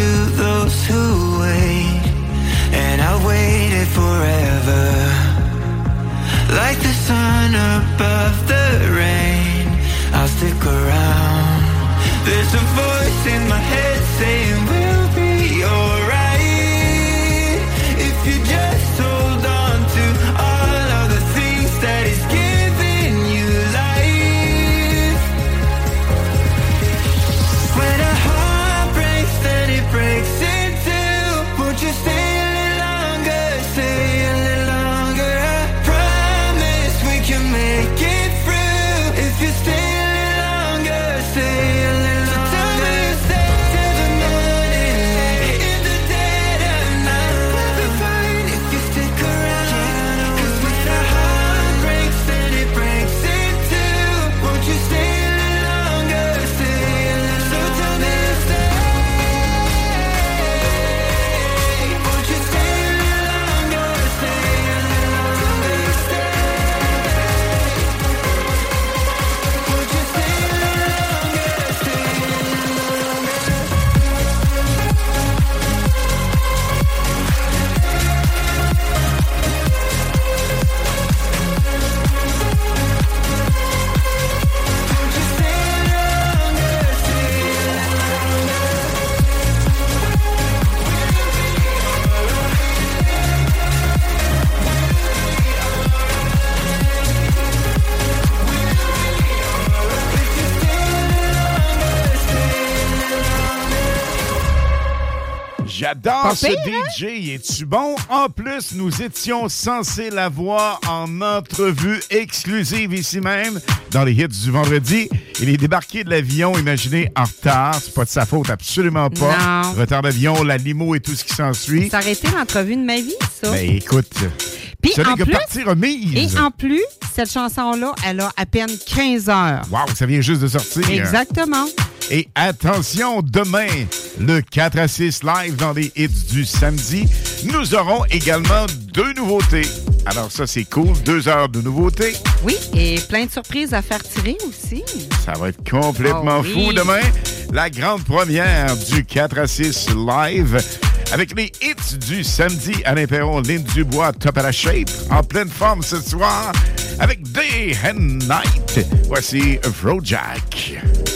to those who wait, and I waited forever. Like the sun above the rain, I'll stick around. There's a voice in my head saying we'll J'adore ce hein? DJ. Es-tu bon? En plus, nous étions censés l'avoir en entrevue exclusive ici même, dans les hits du vendredi. Il est débarqué de l'avion, imaginez, en retard. C'est pas de sa faute, absolument pas. Non. Retard d'avion, la limo et tout ce qui s'ensuit. Ça aurait été l'entrevue de ma vie, ça. Ben écoute, Puis en que plus- partie remise. Et en plus, cette chanson-là, elle a à peine 15 heures. Wow, ça vient juste de sortir. Exactement. Et attention, demain, le 4 à 6 live dans les hits du samedi, nous aurons également deux nouveautés. Alors ça, c'est cool, deux heures de nouveautés. Oui, et plein de surprises à faire tirer aussi. Ça va être complètement Oh oui. fou demain. La grande première du 4 à 6 live avec les hits du samedi. Alain Perron, Lynn Dubois, top à la shape, en pleine forme ce soir avec Day and Night. Voici Afrojack. Late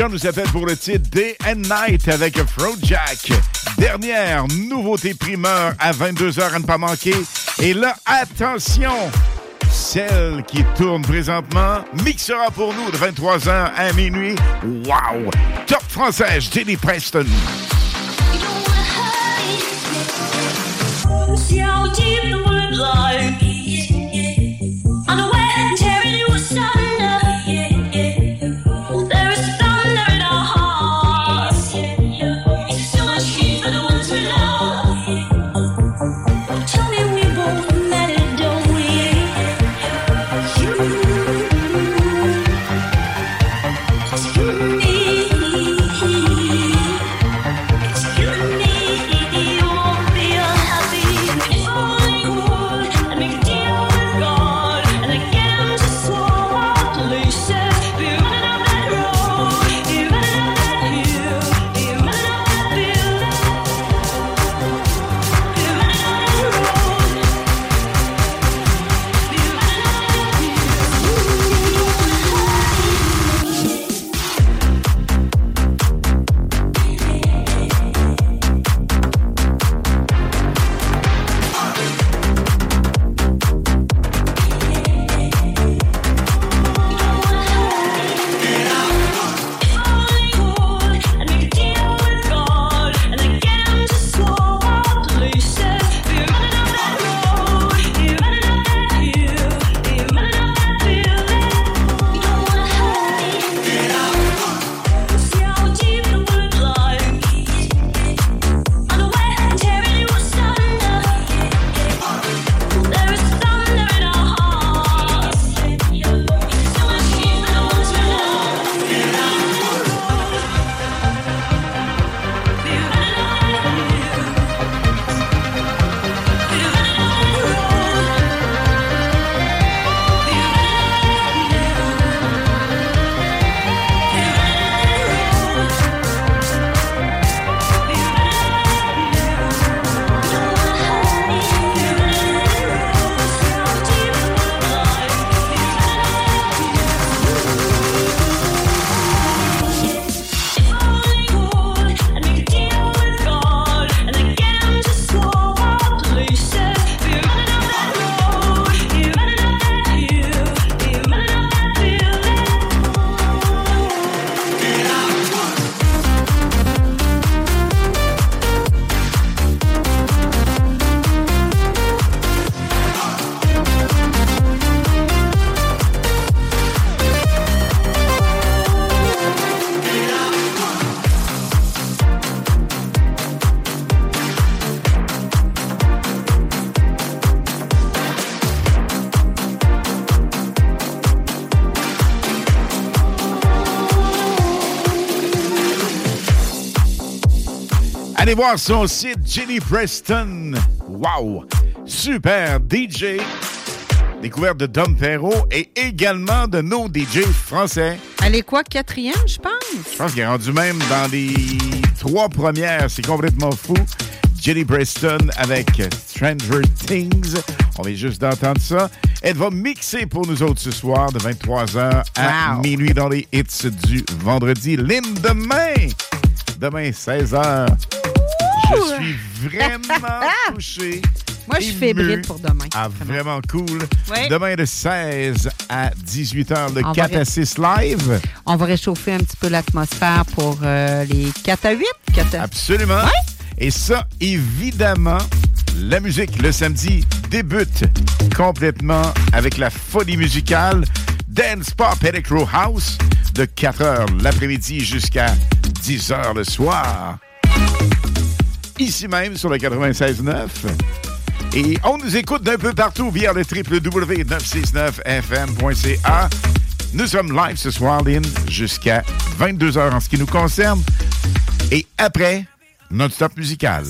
Gens nous appellent pour le titre Day and Night avec Jack. Dernière nouveauté primeur à 22h à ne pas manquer. Et là, attention! Celle qui tourne présentement mixera pour nous de 23h à minuit. Wow! Top française, Jenny Preston. Allez voir son site Jenny Preston. Wow! Super DJ. Découverte de Dom Perrault et également de nos DJ français. Elle est quoi, quatrième, je pense? Je pense qu'il est rendu même dans les trois premières. C'est complètement fou. Jenny Preston avec Stranger Things. On vient juste d'entendre ça. Elle va mixer pour nous autres ce soir de 23h à Wow. minuit dans les hits du vendredi. Lynn, demain, demain 16h. Je suis vraiment touché. Moi, je suis fébrile pour demain. Ah, vraiment cool. Oui. Demain de 16 à 18h, le On va 4 à ré- 6 live. On va réchauffer un petit peu l'atmosphère pour euh, les 4 à 8. 4 à... Absolument. Et ça, évidemment, la musique le samedi débute complètement avec la folie musicale Dance Pop Electro House de 4h l'après-midi jusqu'à 10h le soir. Ici même sur le 96.9. Et on nous écoute d'un peu partout via le www.969fm.ca. Nous sommes live ce soir, Lynn, jusqu'à 22h en ce qui nous concerne. Et après, notre stop musical.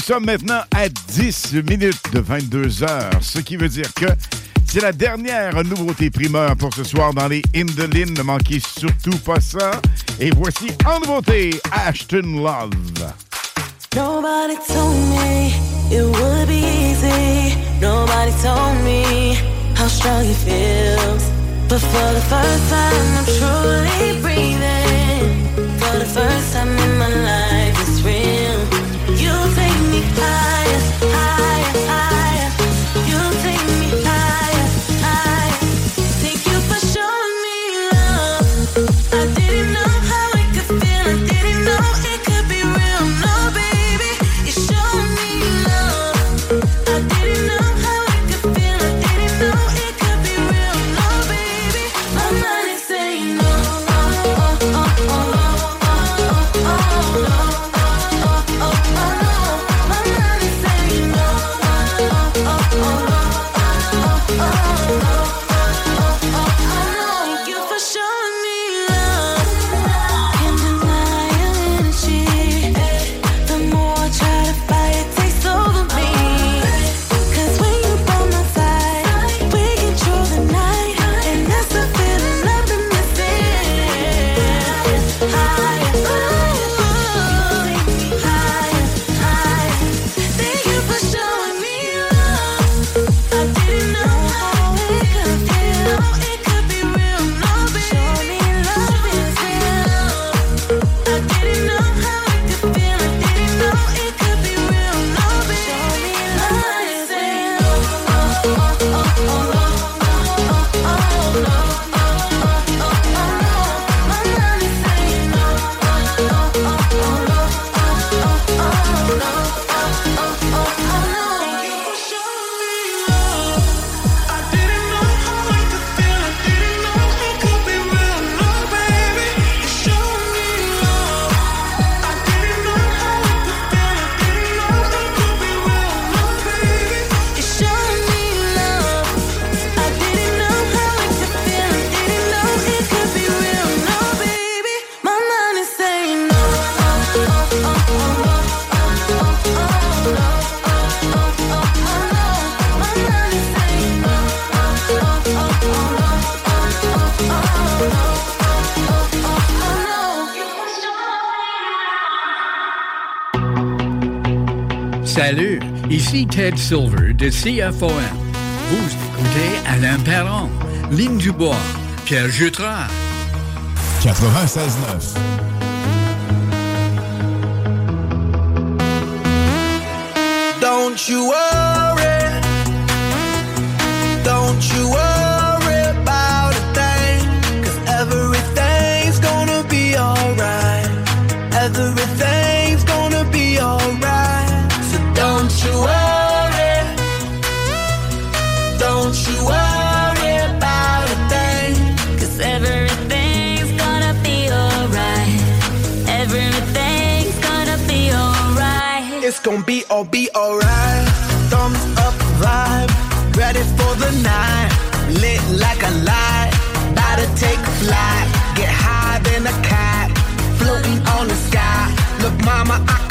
Nous sommes maintenant à 10 minutes de 22 heures, ce qui veut dire que c'est la dernière nouveauté primeur pour ce soir dans les Indolines. Ne manquez surtout pas ça. Et voici en nouveauté Ashton Love. Nobody told me it would be easy. Nobody told me how strong it feels. But for the first time, I'm truly breathing. For the first time in my life. Silver de CFOM. Vous écoutez Alain Perron, Ligne Dubois, Pierre Jutras. 96.9 Don't you worry gonna be all be alright. Thumbs up vibe, ready for the night. Lit like a light, about to take a flight. Get high than a cat, floating on the sky. Look, mama, I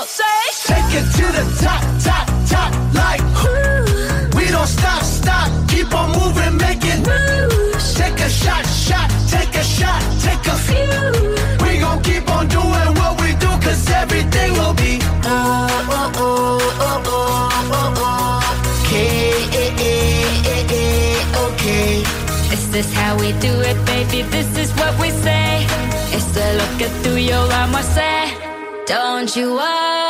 don't say. Take it to the top, top, top, like. Ooh. We don't stop, stop, keep on moving, making. Moves. Take a shot, shot, take a shot, take a few. We gon' keep on doing what we do, cause everything will be. Oh, oh, oh, oh, oh, oh, oh. Okay, eh, okay. This is how we do it, baby, this is what we say. It's a look at through your arm, I say. Don't you worry.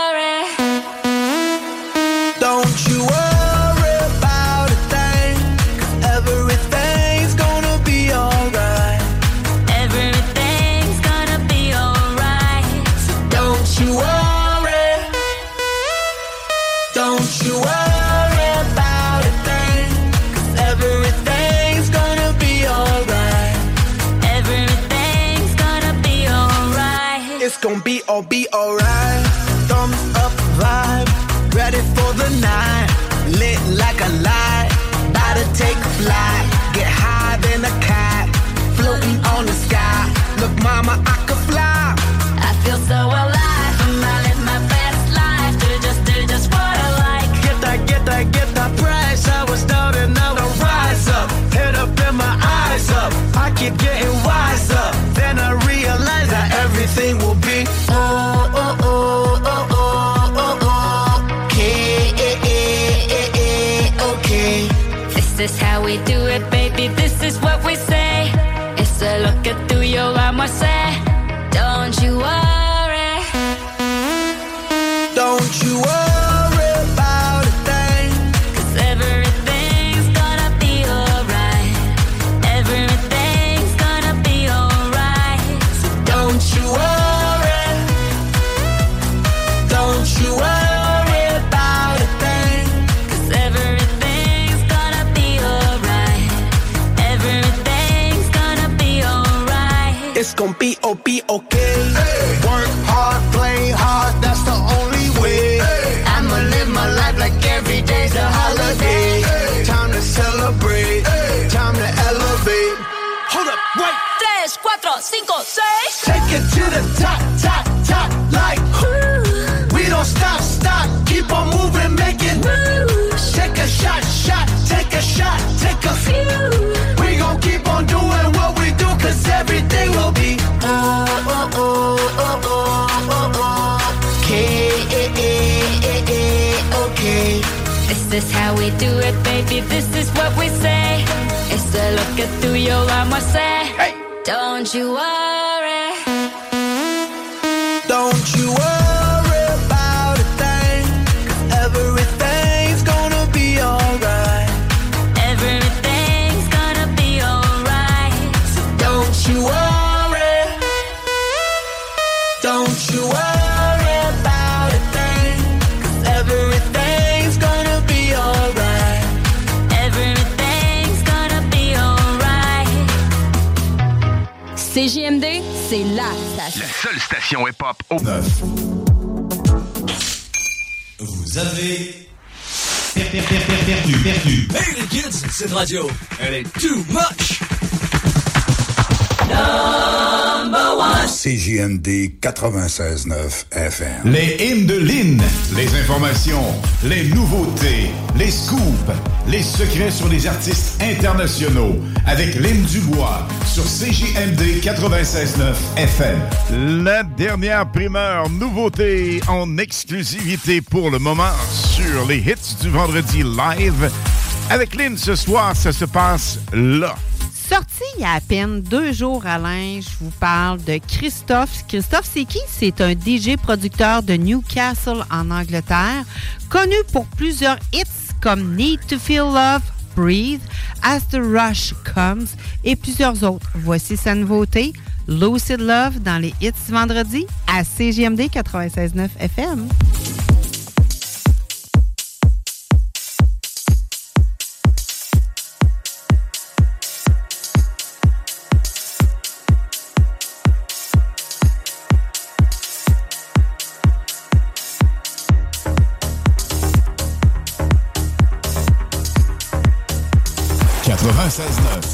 is how we do it, baby. This is what we say. It's a look at through your arm, I say. Hey. Don't you worry. Oh. Vous avez perdu, perdu, perdu. Hey les kids, cette radio, elle est too much. Number one. CJMD 96.9 FM. Les hymnes de Lynn, les informations, les nouveautés, les scoops, les secrets sur les artistes internationaux avec Lynn Dubois sur CJMD 96.9 FM. La dernière primeur, nouveauté en exclusivité pour le moment sur les hits du vendredi live. Avec Lynn ce soir, ça se passe là. Sorti il y a à peine deux jours, Alain, je vous parle de Christophe. Christophe, c'est qui? C'est un DJ producteur de Newcastle en Angleterre, connu pour plusieurs hits comme Need to Feel Love, Breathe, As the Rush Comes et plusieurs autres. Voici sa nouveauté, Lucid Love, dans les hits vendredi à CGMD 96.9 FM. Cessna.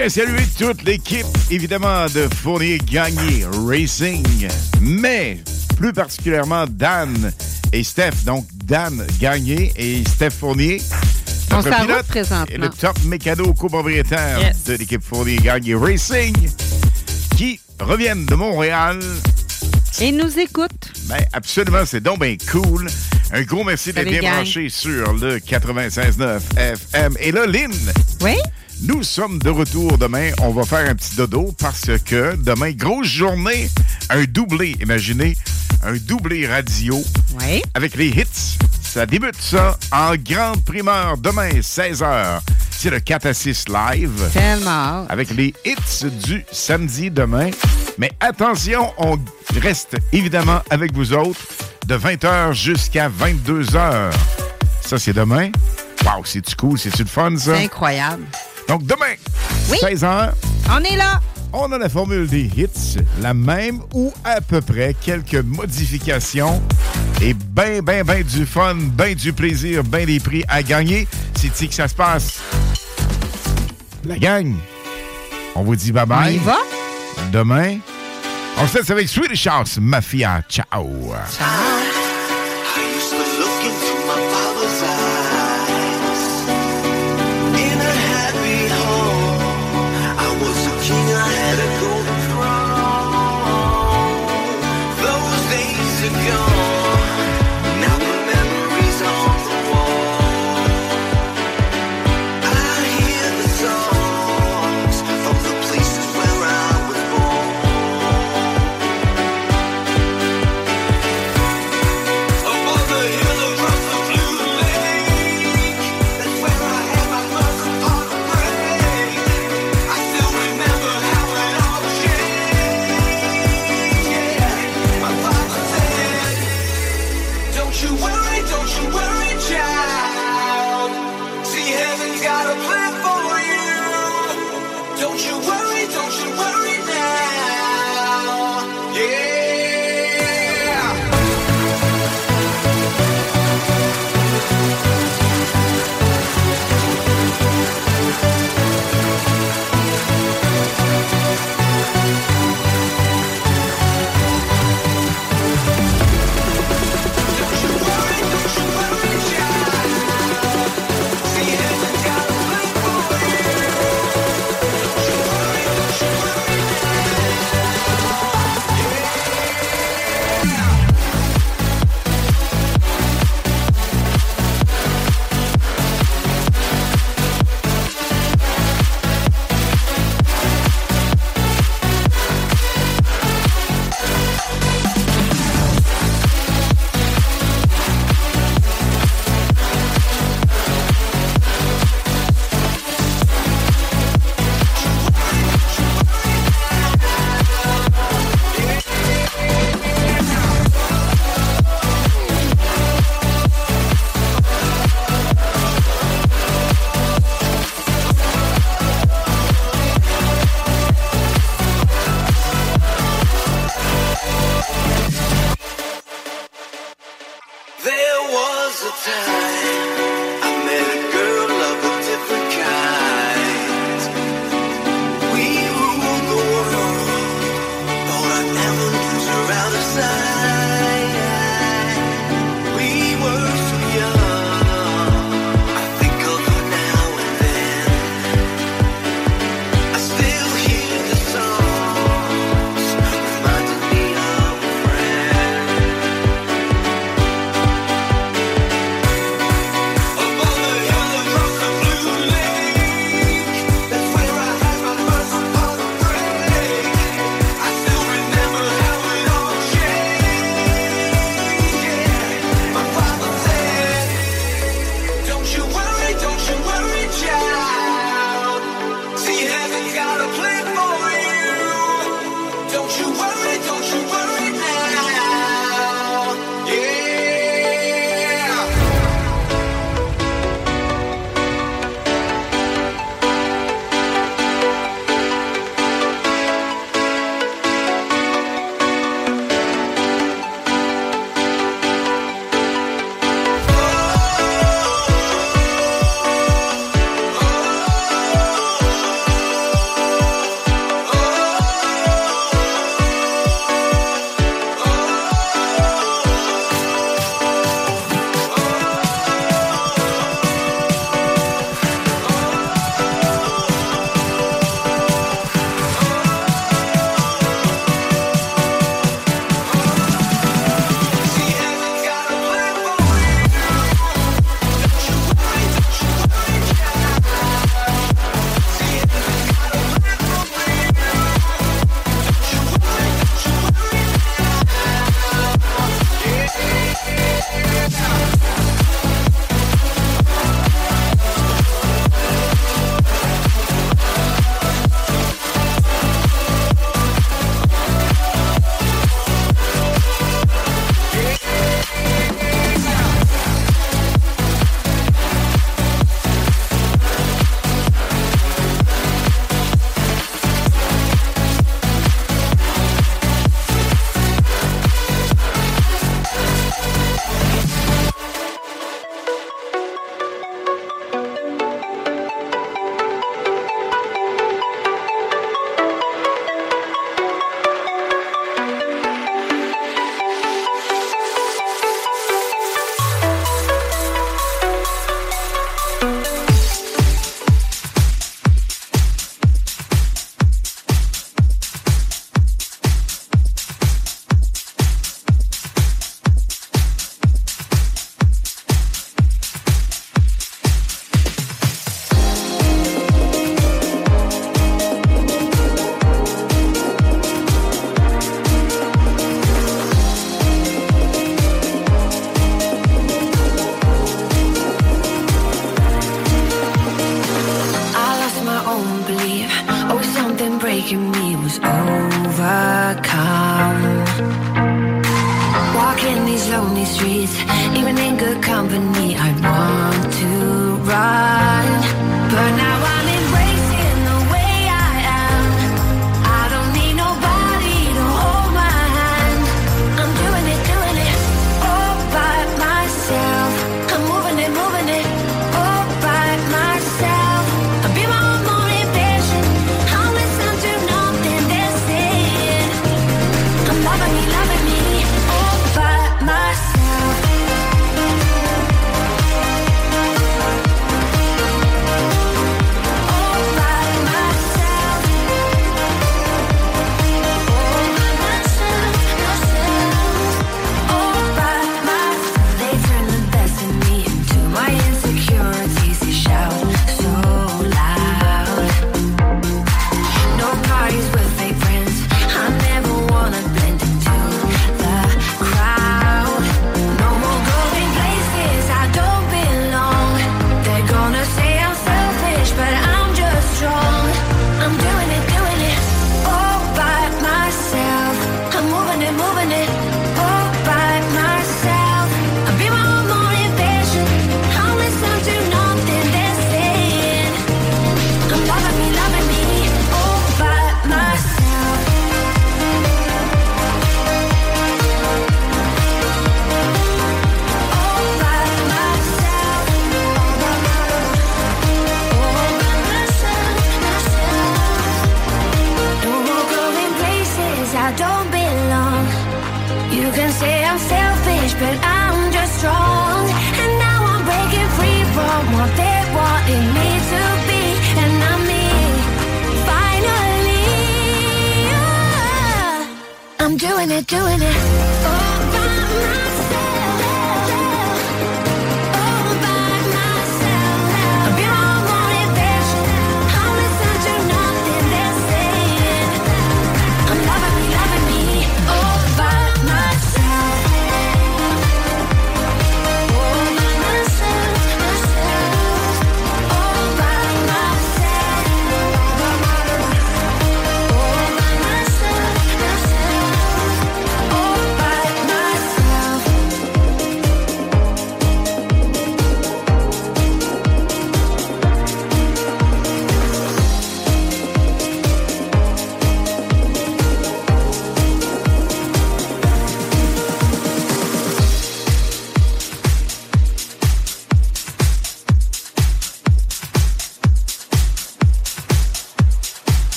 À saluer toute l'équipe, évidemment, de Fournier Gagné Racing, mais plus particulièrement Dan et Steph. Donc, Dan Gagné et Steph Fournier. On notre s'en va pilote présentement. Et le top mécano copropriétaire Yes. de l'équipe Fournier Gagné Racing, qui reviennent de Montréal. Et nous écoute. Ben, absolument, c'est donc bien cool. Un gros merci d'être bien branché sur le 96.9 FM. Et là, Lynn. Nous sommes de retour demain. On va faire un petit dodo parce que demain, grosse journée, un doublé. Imaginez, un doublé radio Oui. avec les hits. Ça débute ça en grande primeur demain, 16h. C'est le 4 à 6 live. Tellement. Avec les hits du samedi demain. Mais attention, on reste évidemment avec vous autres de 20h jusqu'à 22h. Ça, c'est demain. Wow, c'est-tu cool? C'est-tu le fun, ça? C'est incroyable. Donc, demain, 16h. On est là. On a la formule des hits, la même ou à peu près, quelques modifications et ben, ben, ben du fun, ben du plaisir, ben des prix à gagner. C'est ici que ça se passe. La gang, on vous dit bye-bye. On y va? Demain, on se laisse avec Swedish House Mafia. Ciao. I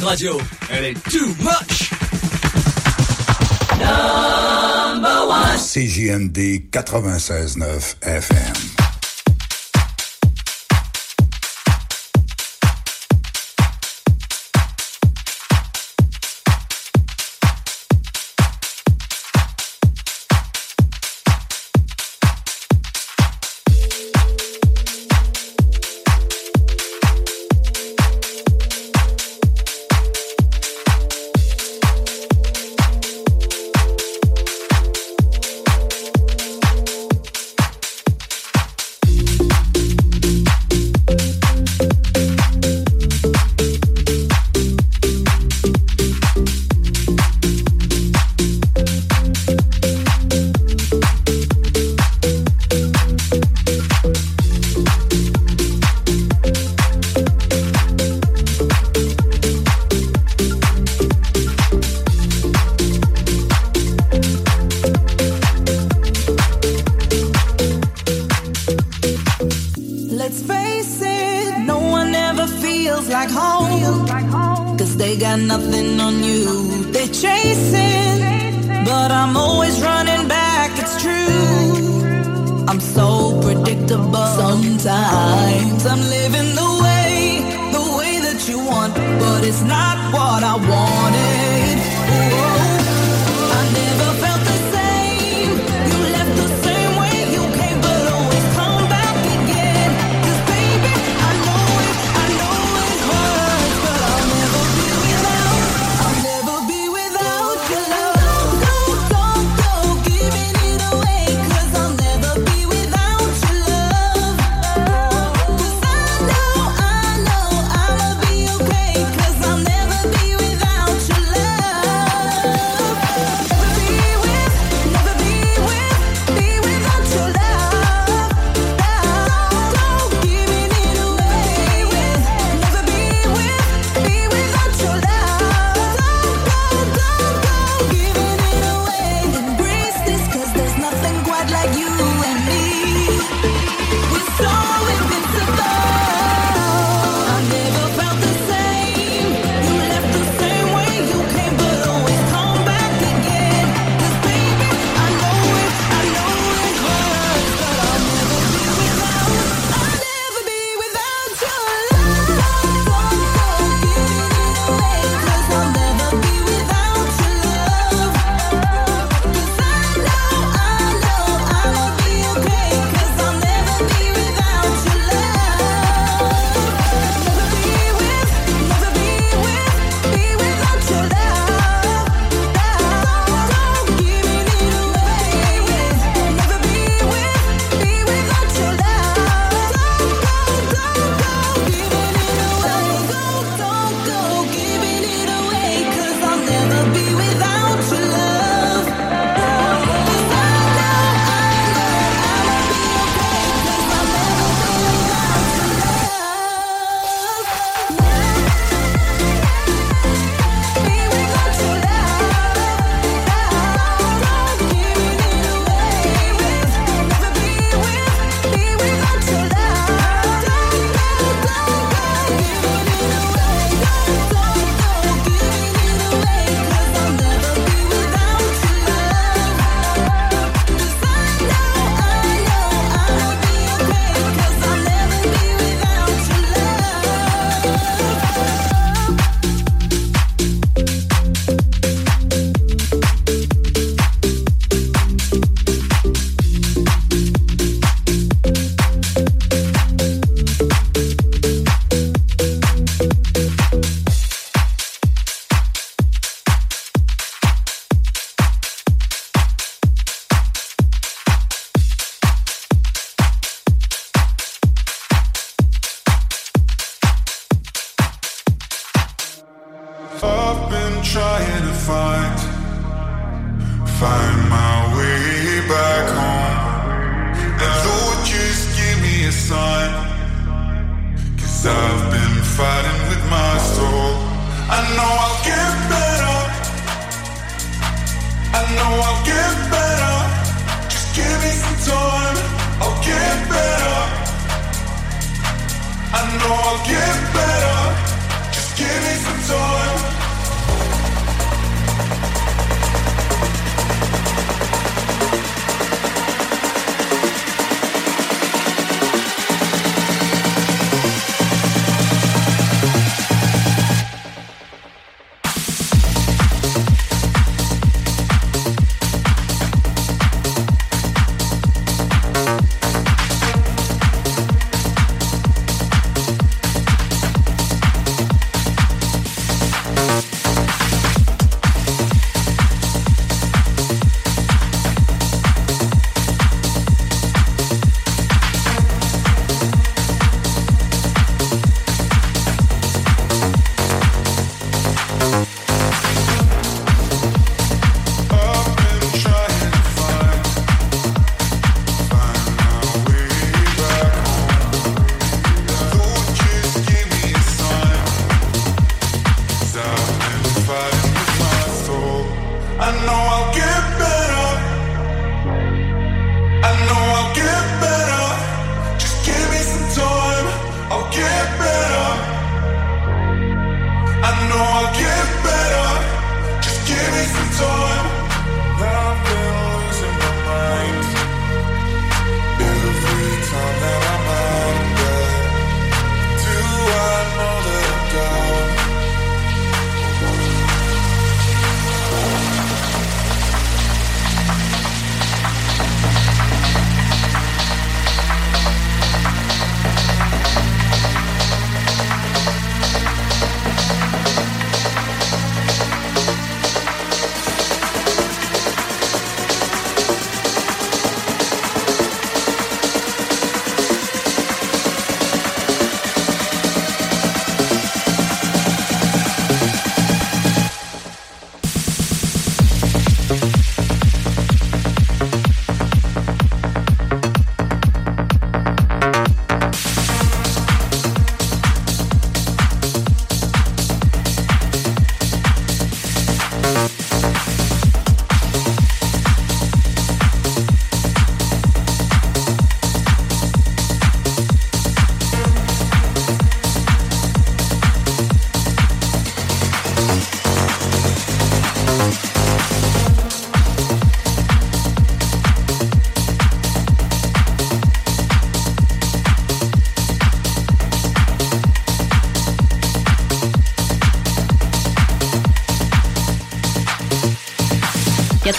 cette radio, elle est too much. Number one. CJMD 96.9 FM.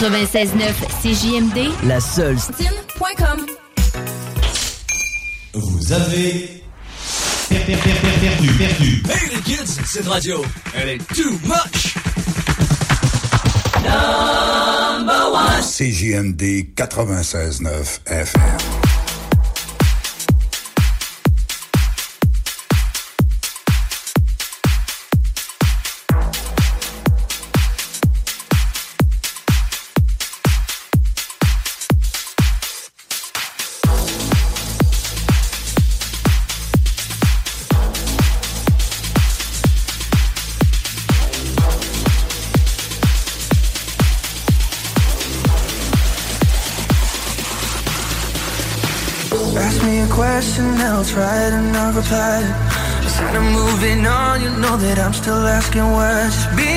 96.9 CJMD. La seule. Stine.com. Vous avez. Perdu, perdu, perdu. Hey les kids, cette radio, elle est too much. Number one. CJMD 96.9 FM. replied. Instead of moving on, you know that I'm still asking why. Just be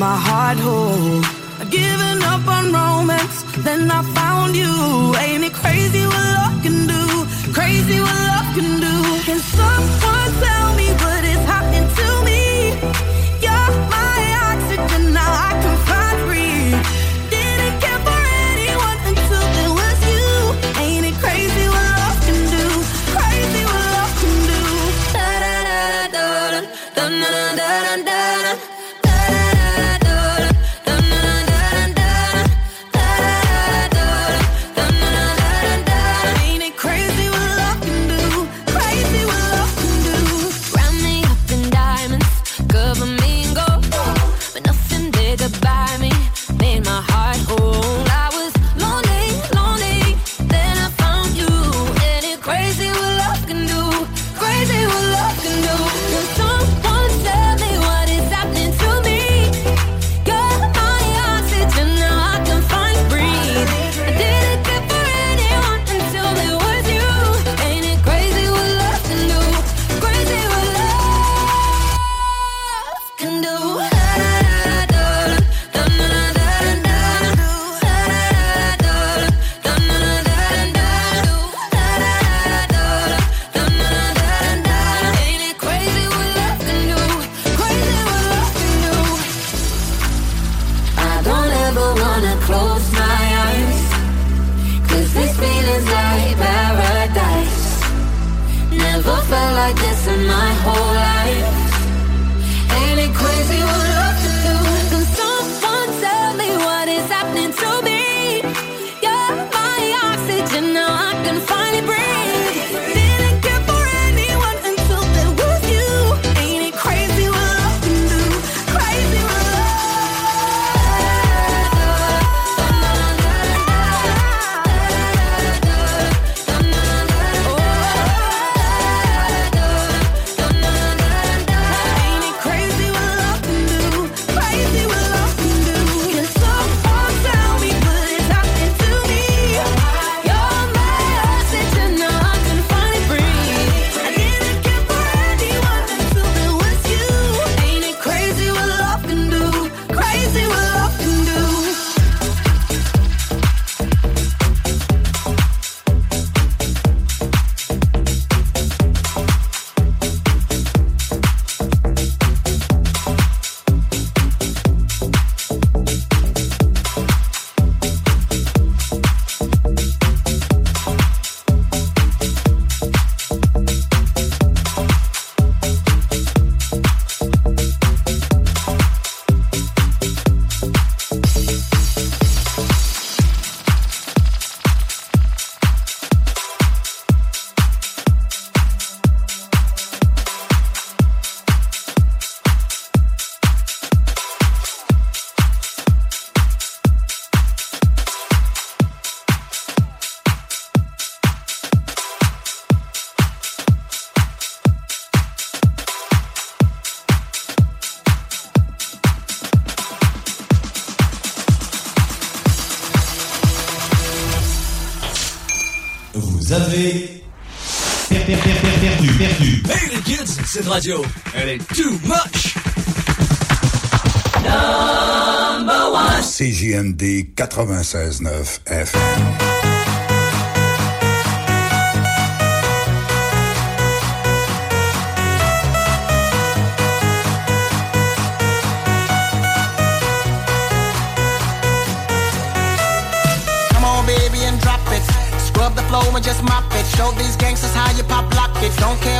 my heart whole Radio. Elle est too much. Number one. CJMD 96.9 F. Flow and just mop it. Show these gangsters how you pop lock it. Don't care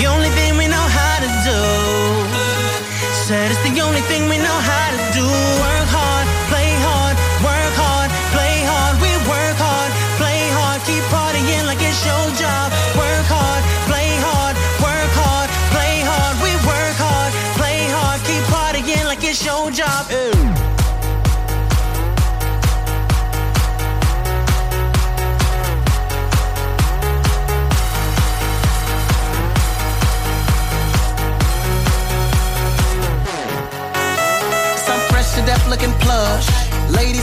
the only thing we know how to do. Said it's the only thing we know how to do.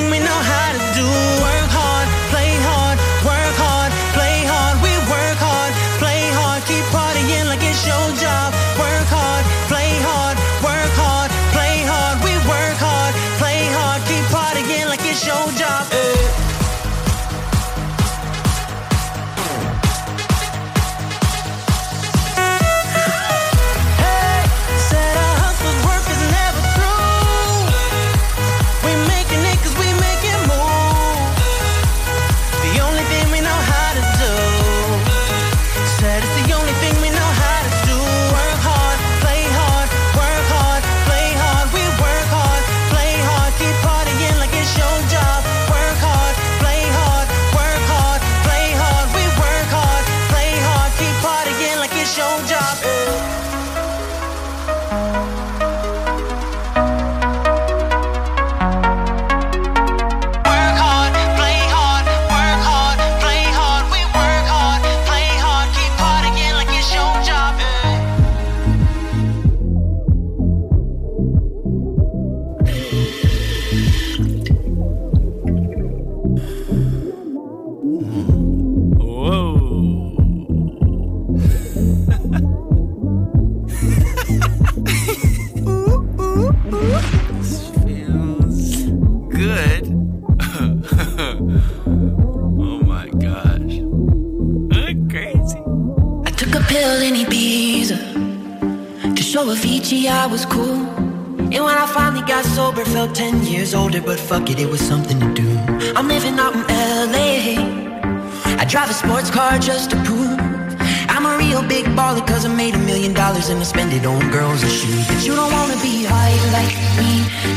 we know how to do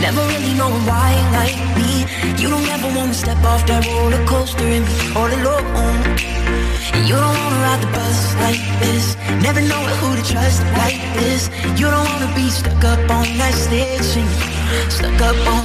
Never really knowing why like me. You don't ever wanna step off that roller coaster and be all alone. And you don't wanna ride the bus like this. Never know who to trust like this. You don't wanna be stuck up on that stage and stuck up on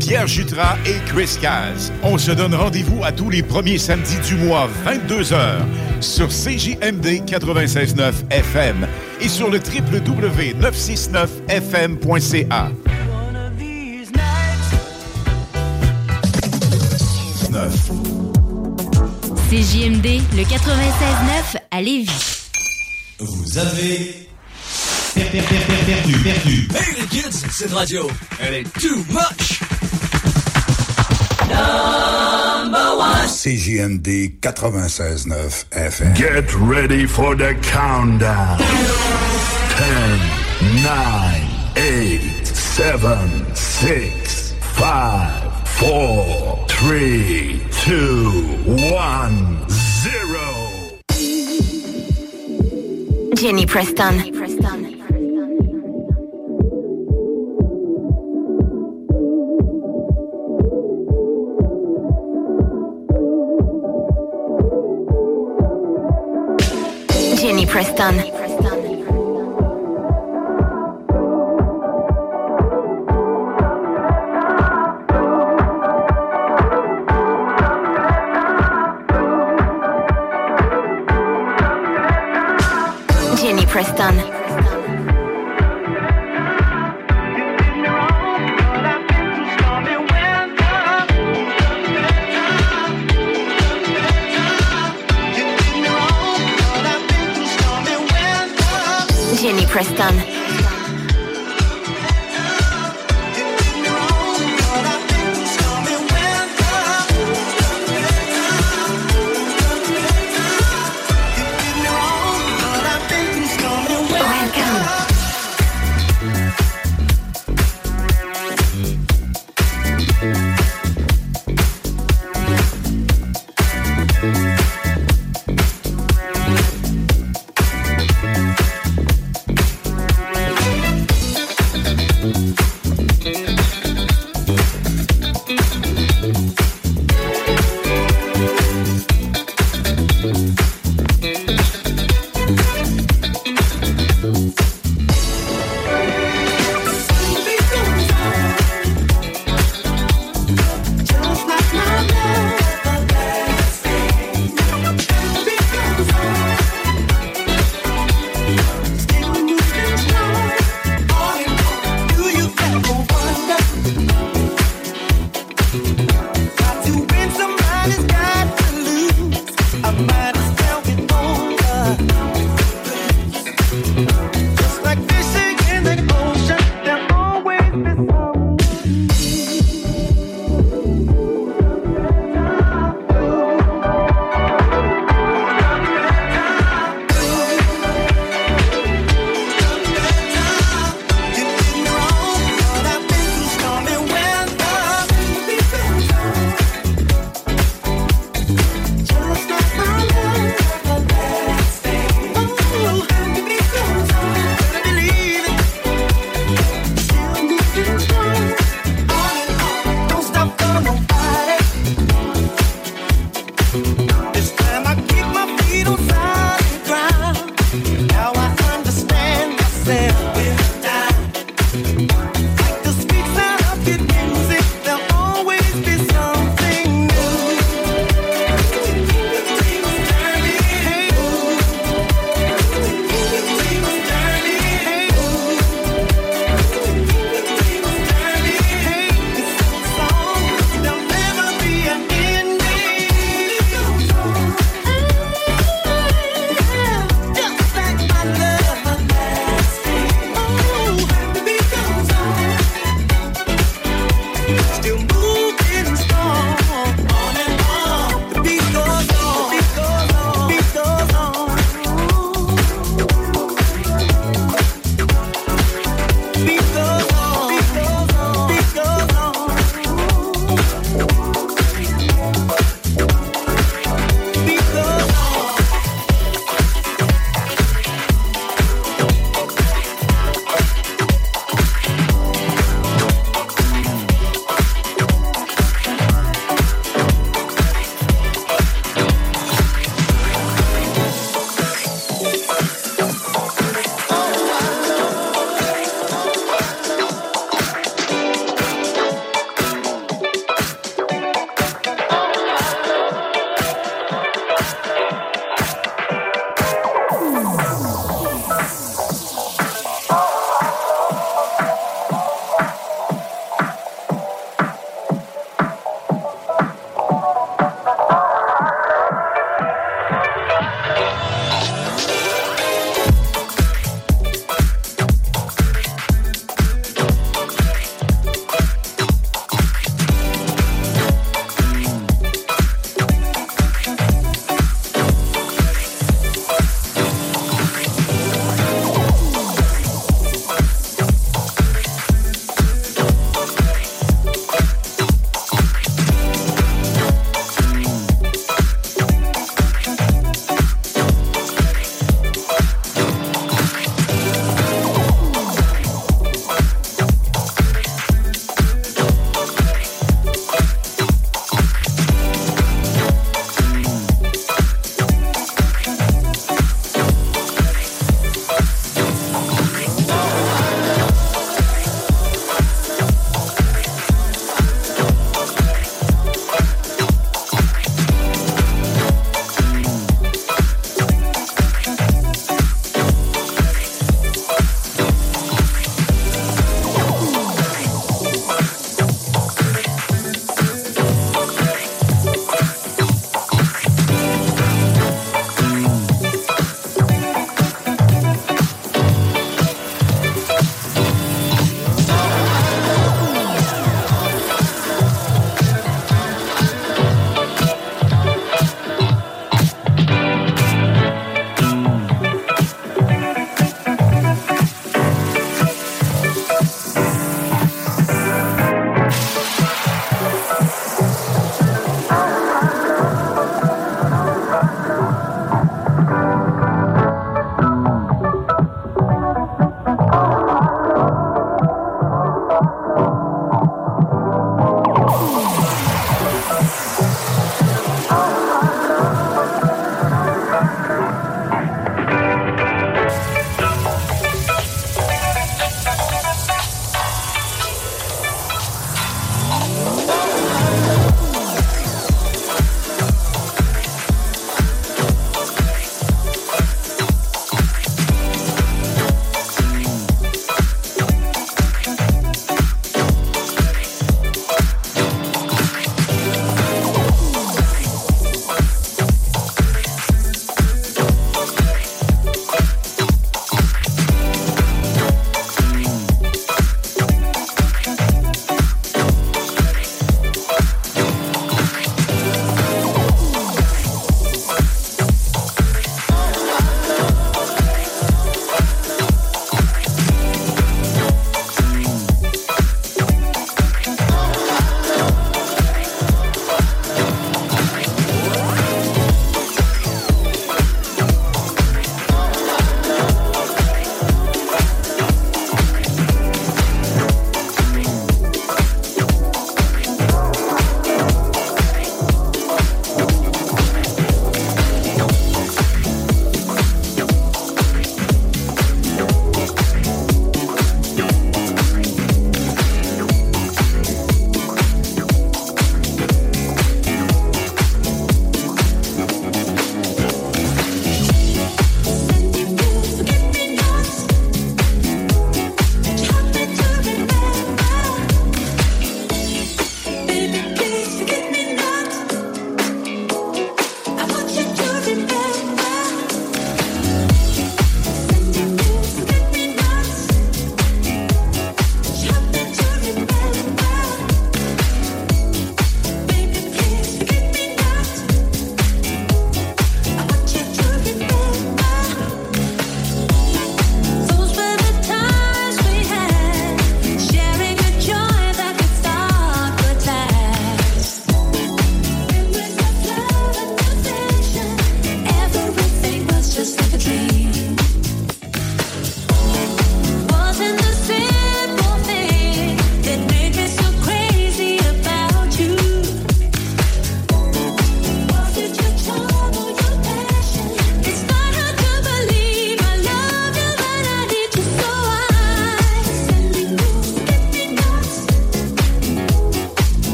Pierre Jutras et Chris Caz. On se donne rendez-vous à tous les premiers samedis du mois, 22h, sur CJMD 96.9 FM et sur le www.969fm.ca. CJMD, le 96.9 à Lévis. Vous avez per- per- per- per- perdu, perdu. Hey les kids, cette radio, elle est too much. Number. CJMD 96.9 FM. Get ready for the countdown. 10, 9, 8, 7, 6, 5, 4, 3, 2, 1, 0. Jenny Preston. Jenny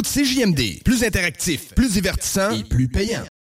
de CJMD. Plus interactif, plus divertissant et plus payant.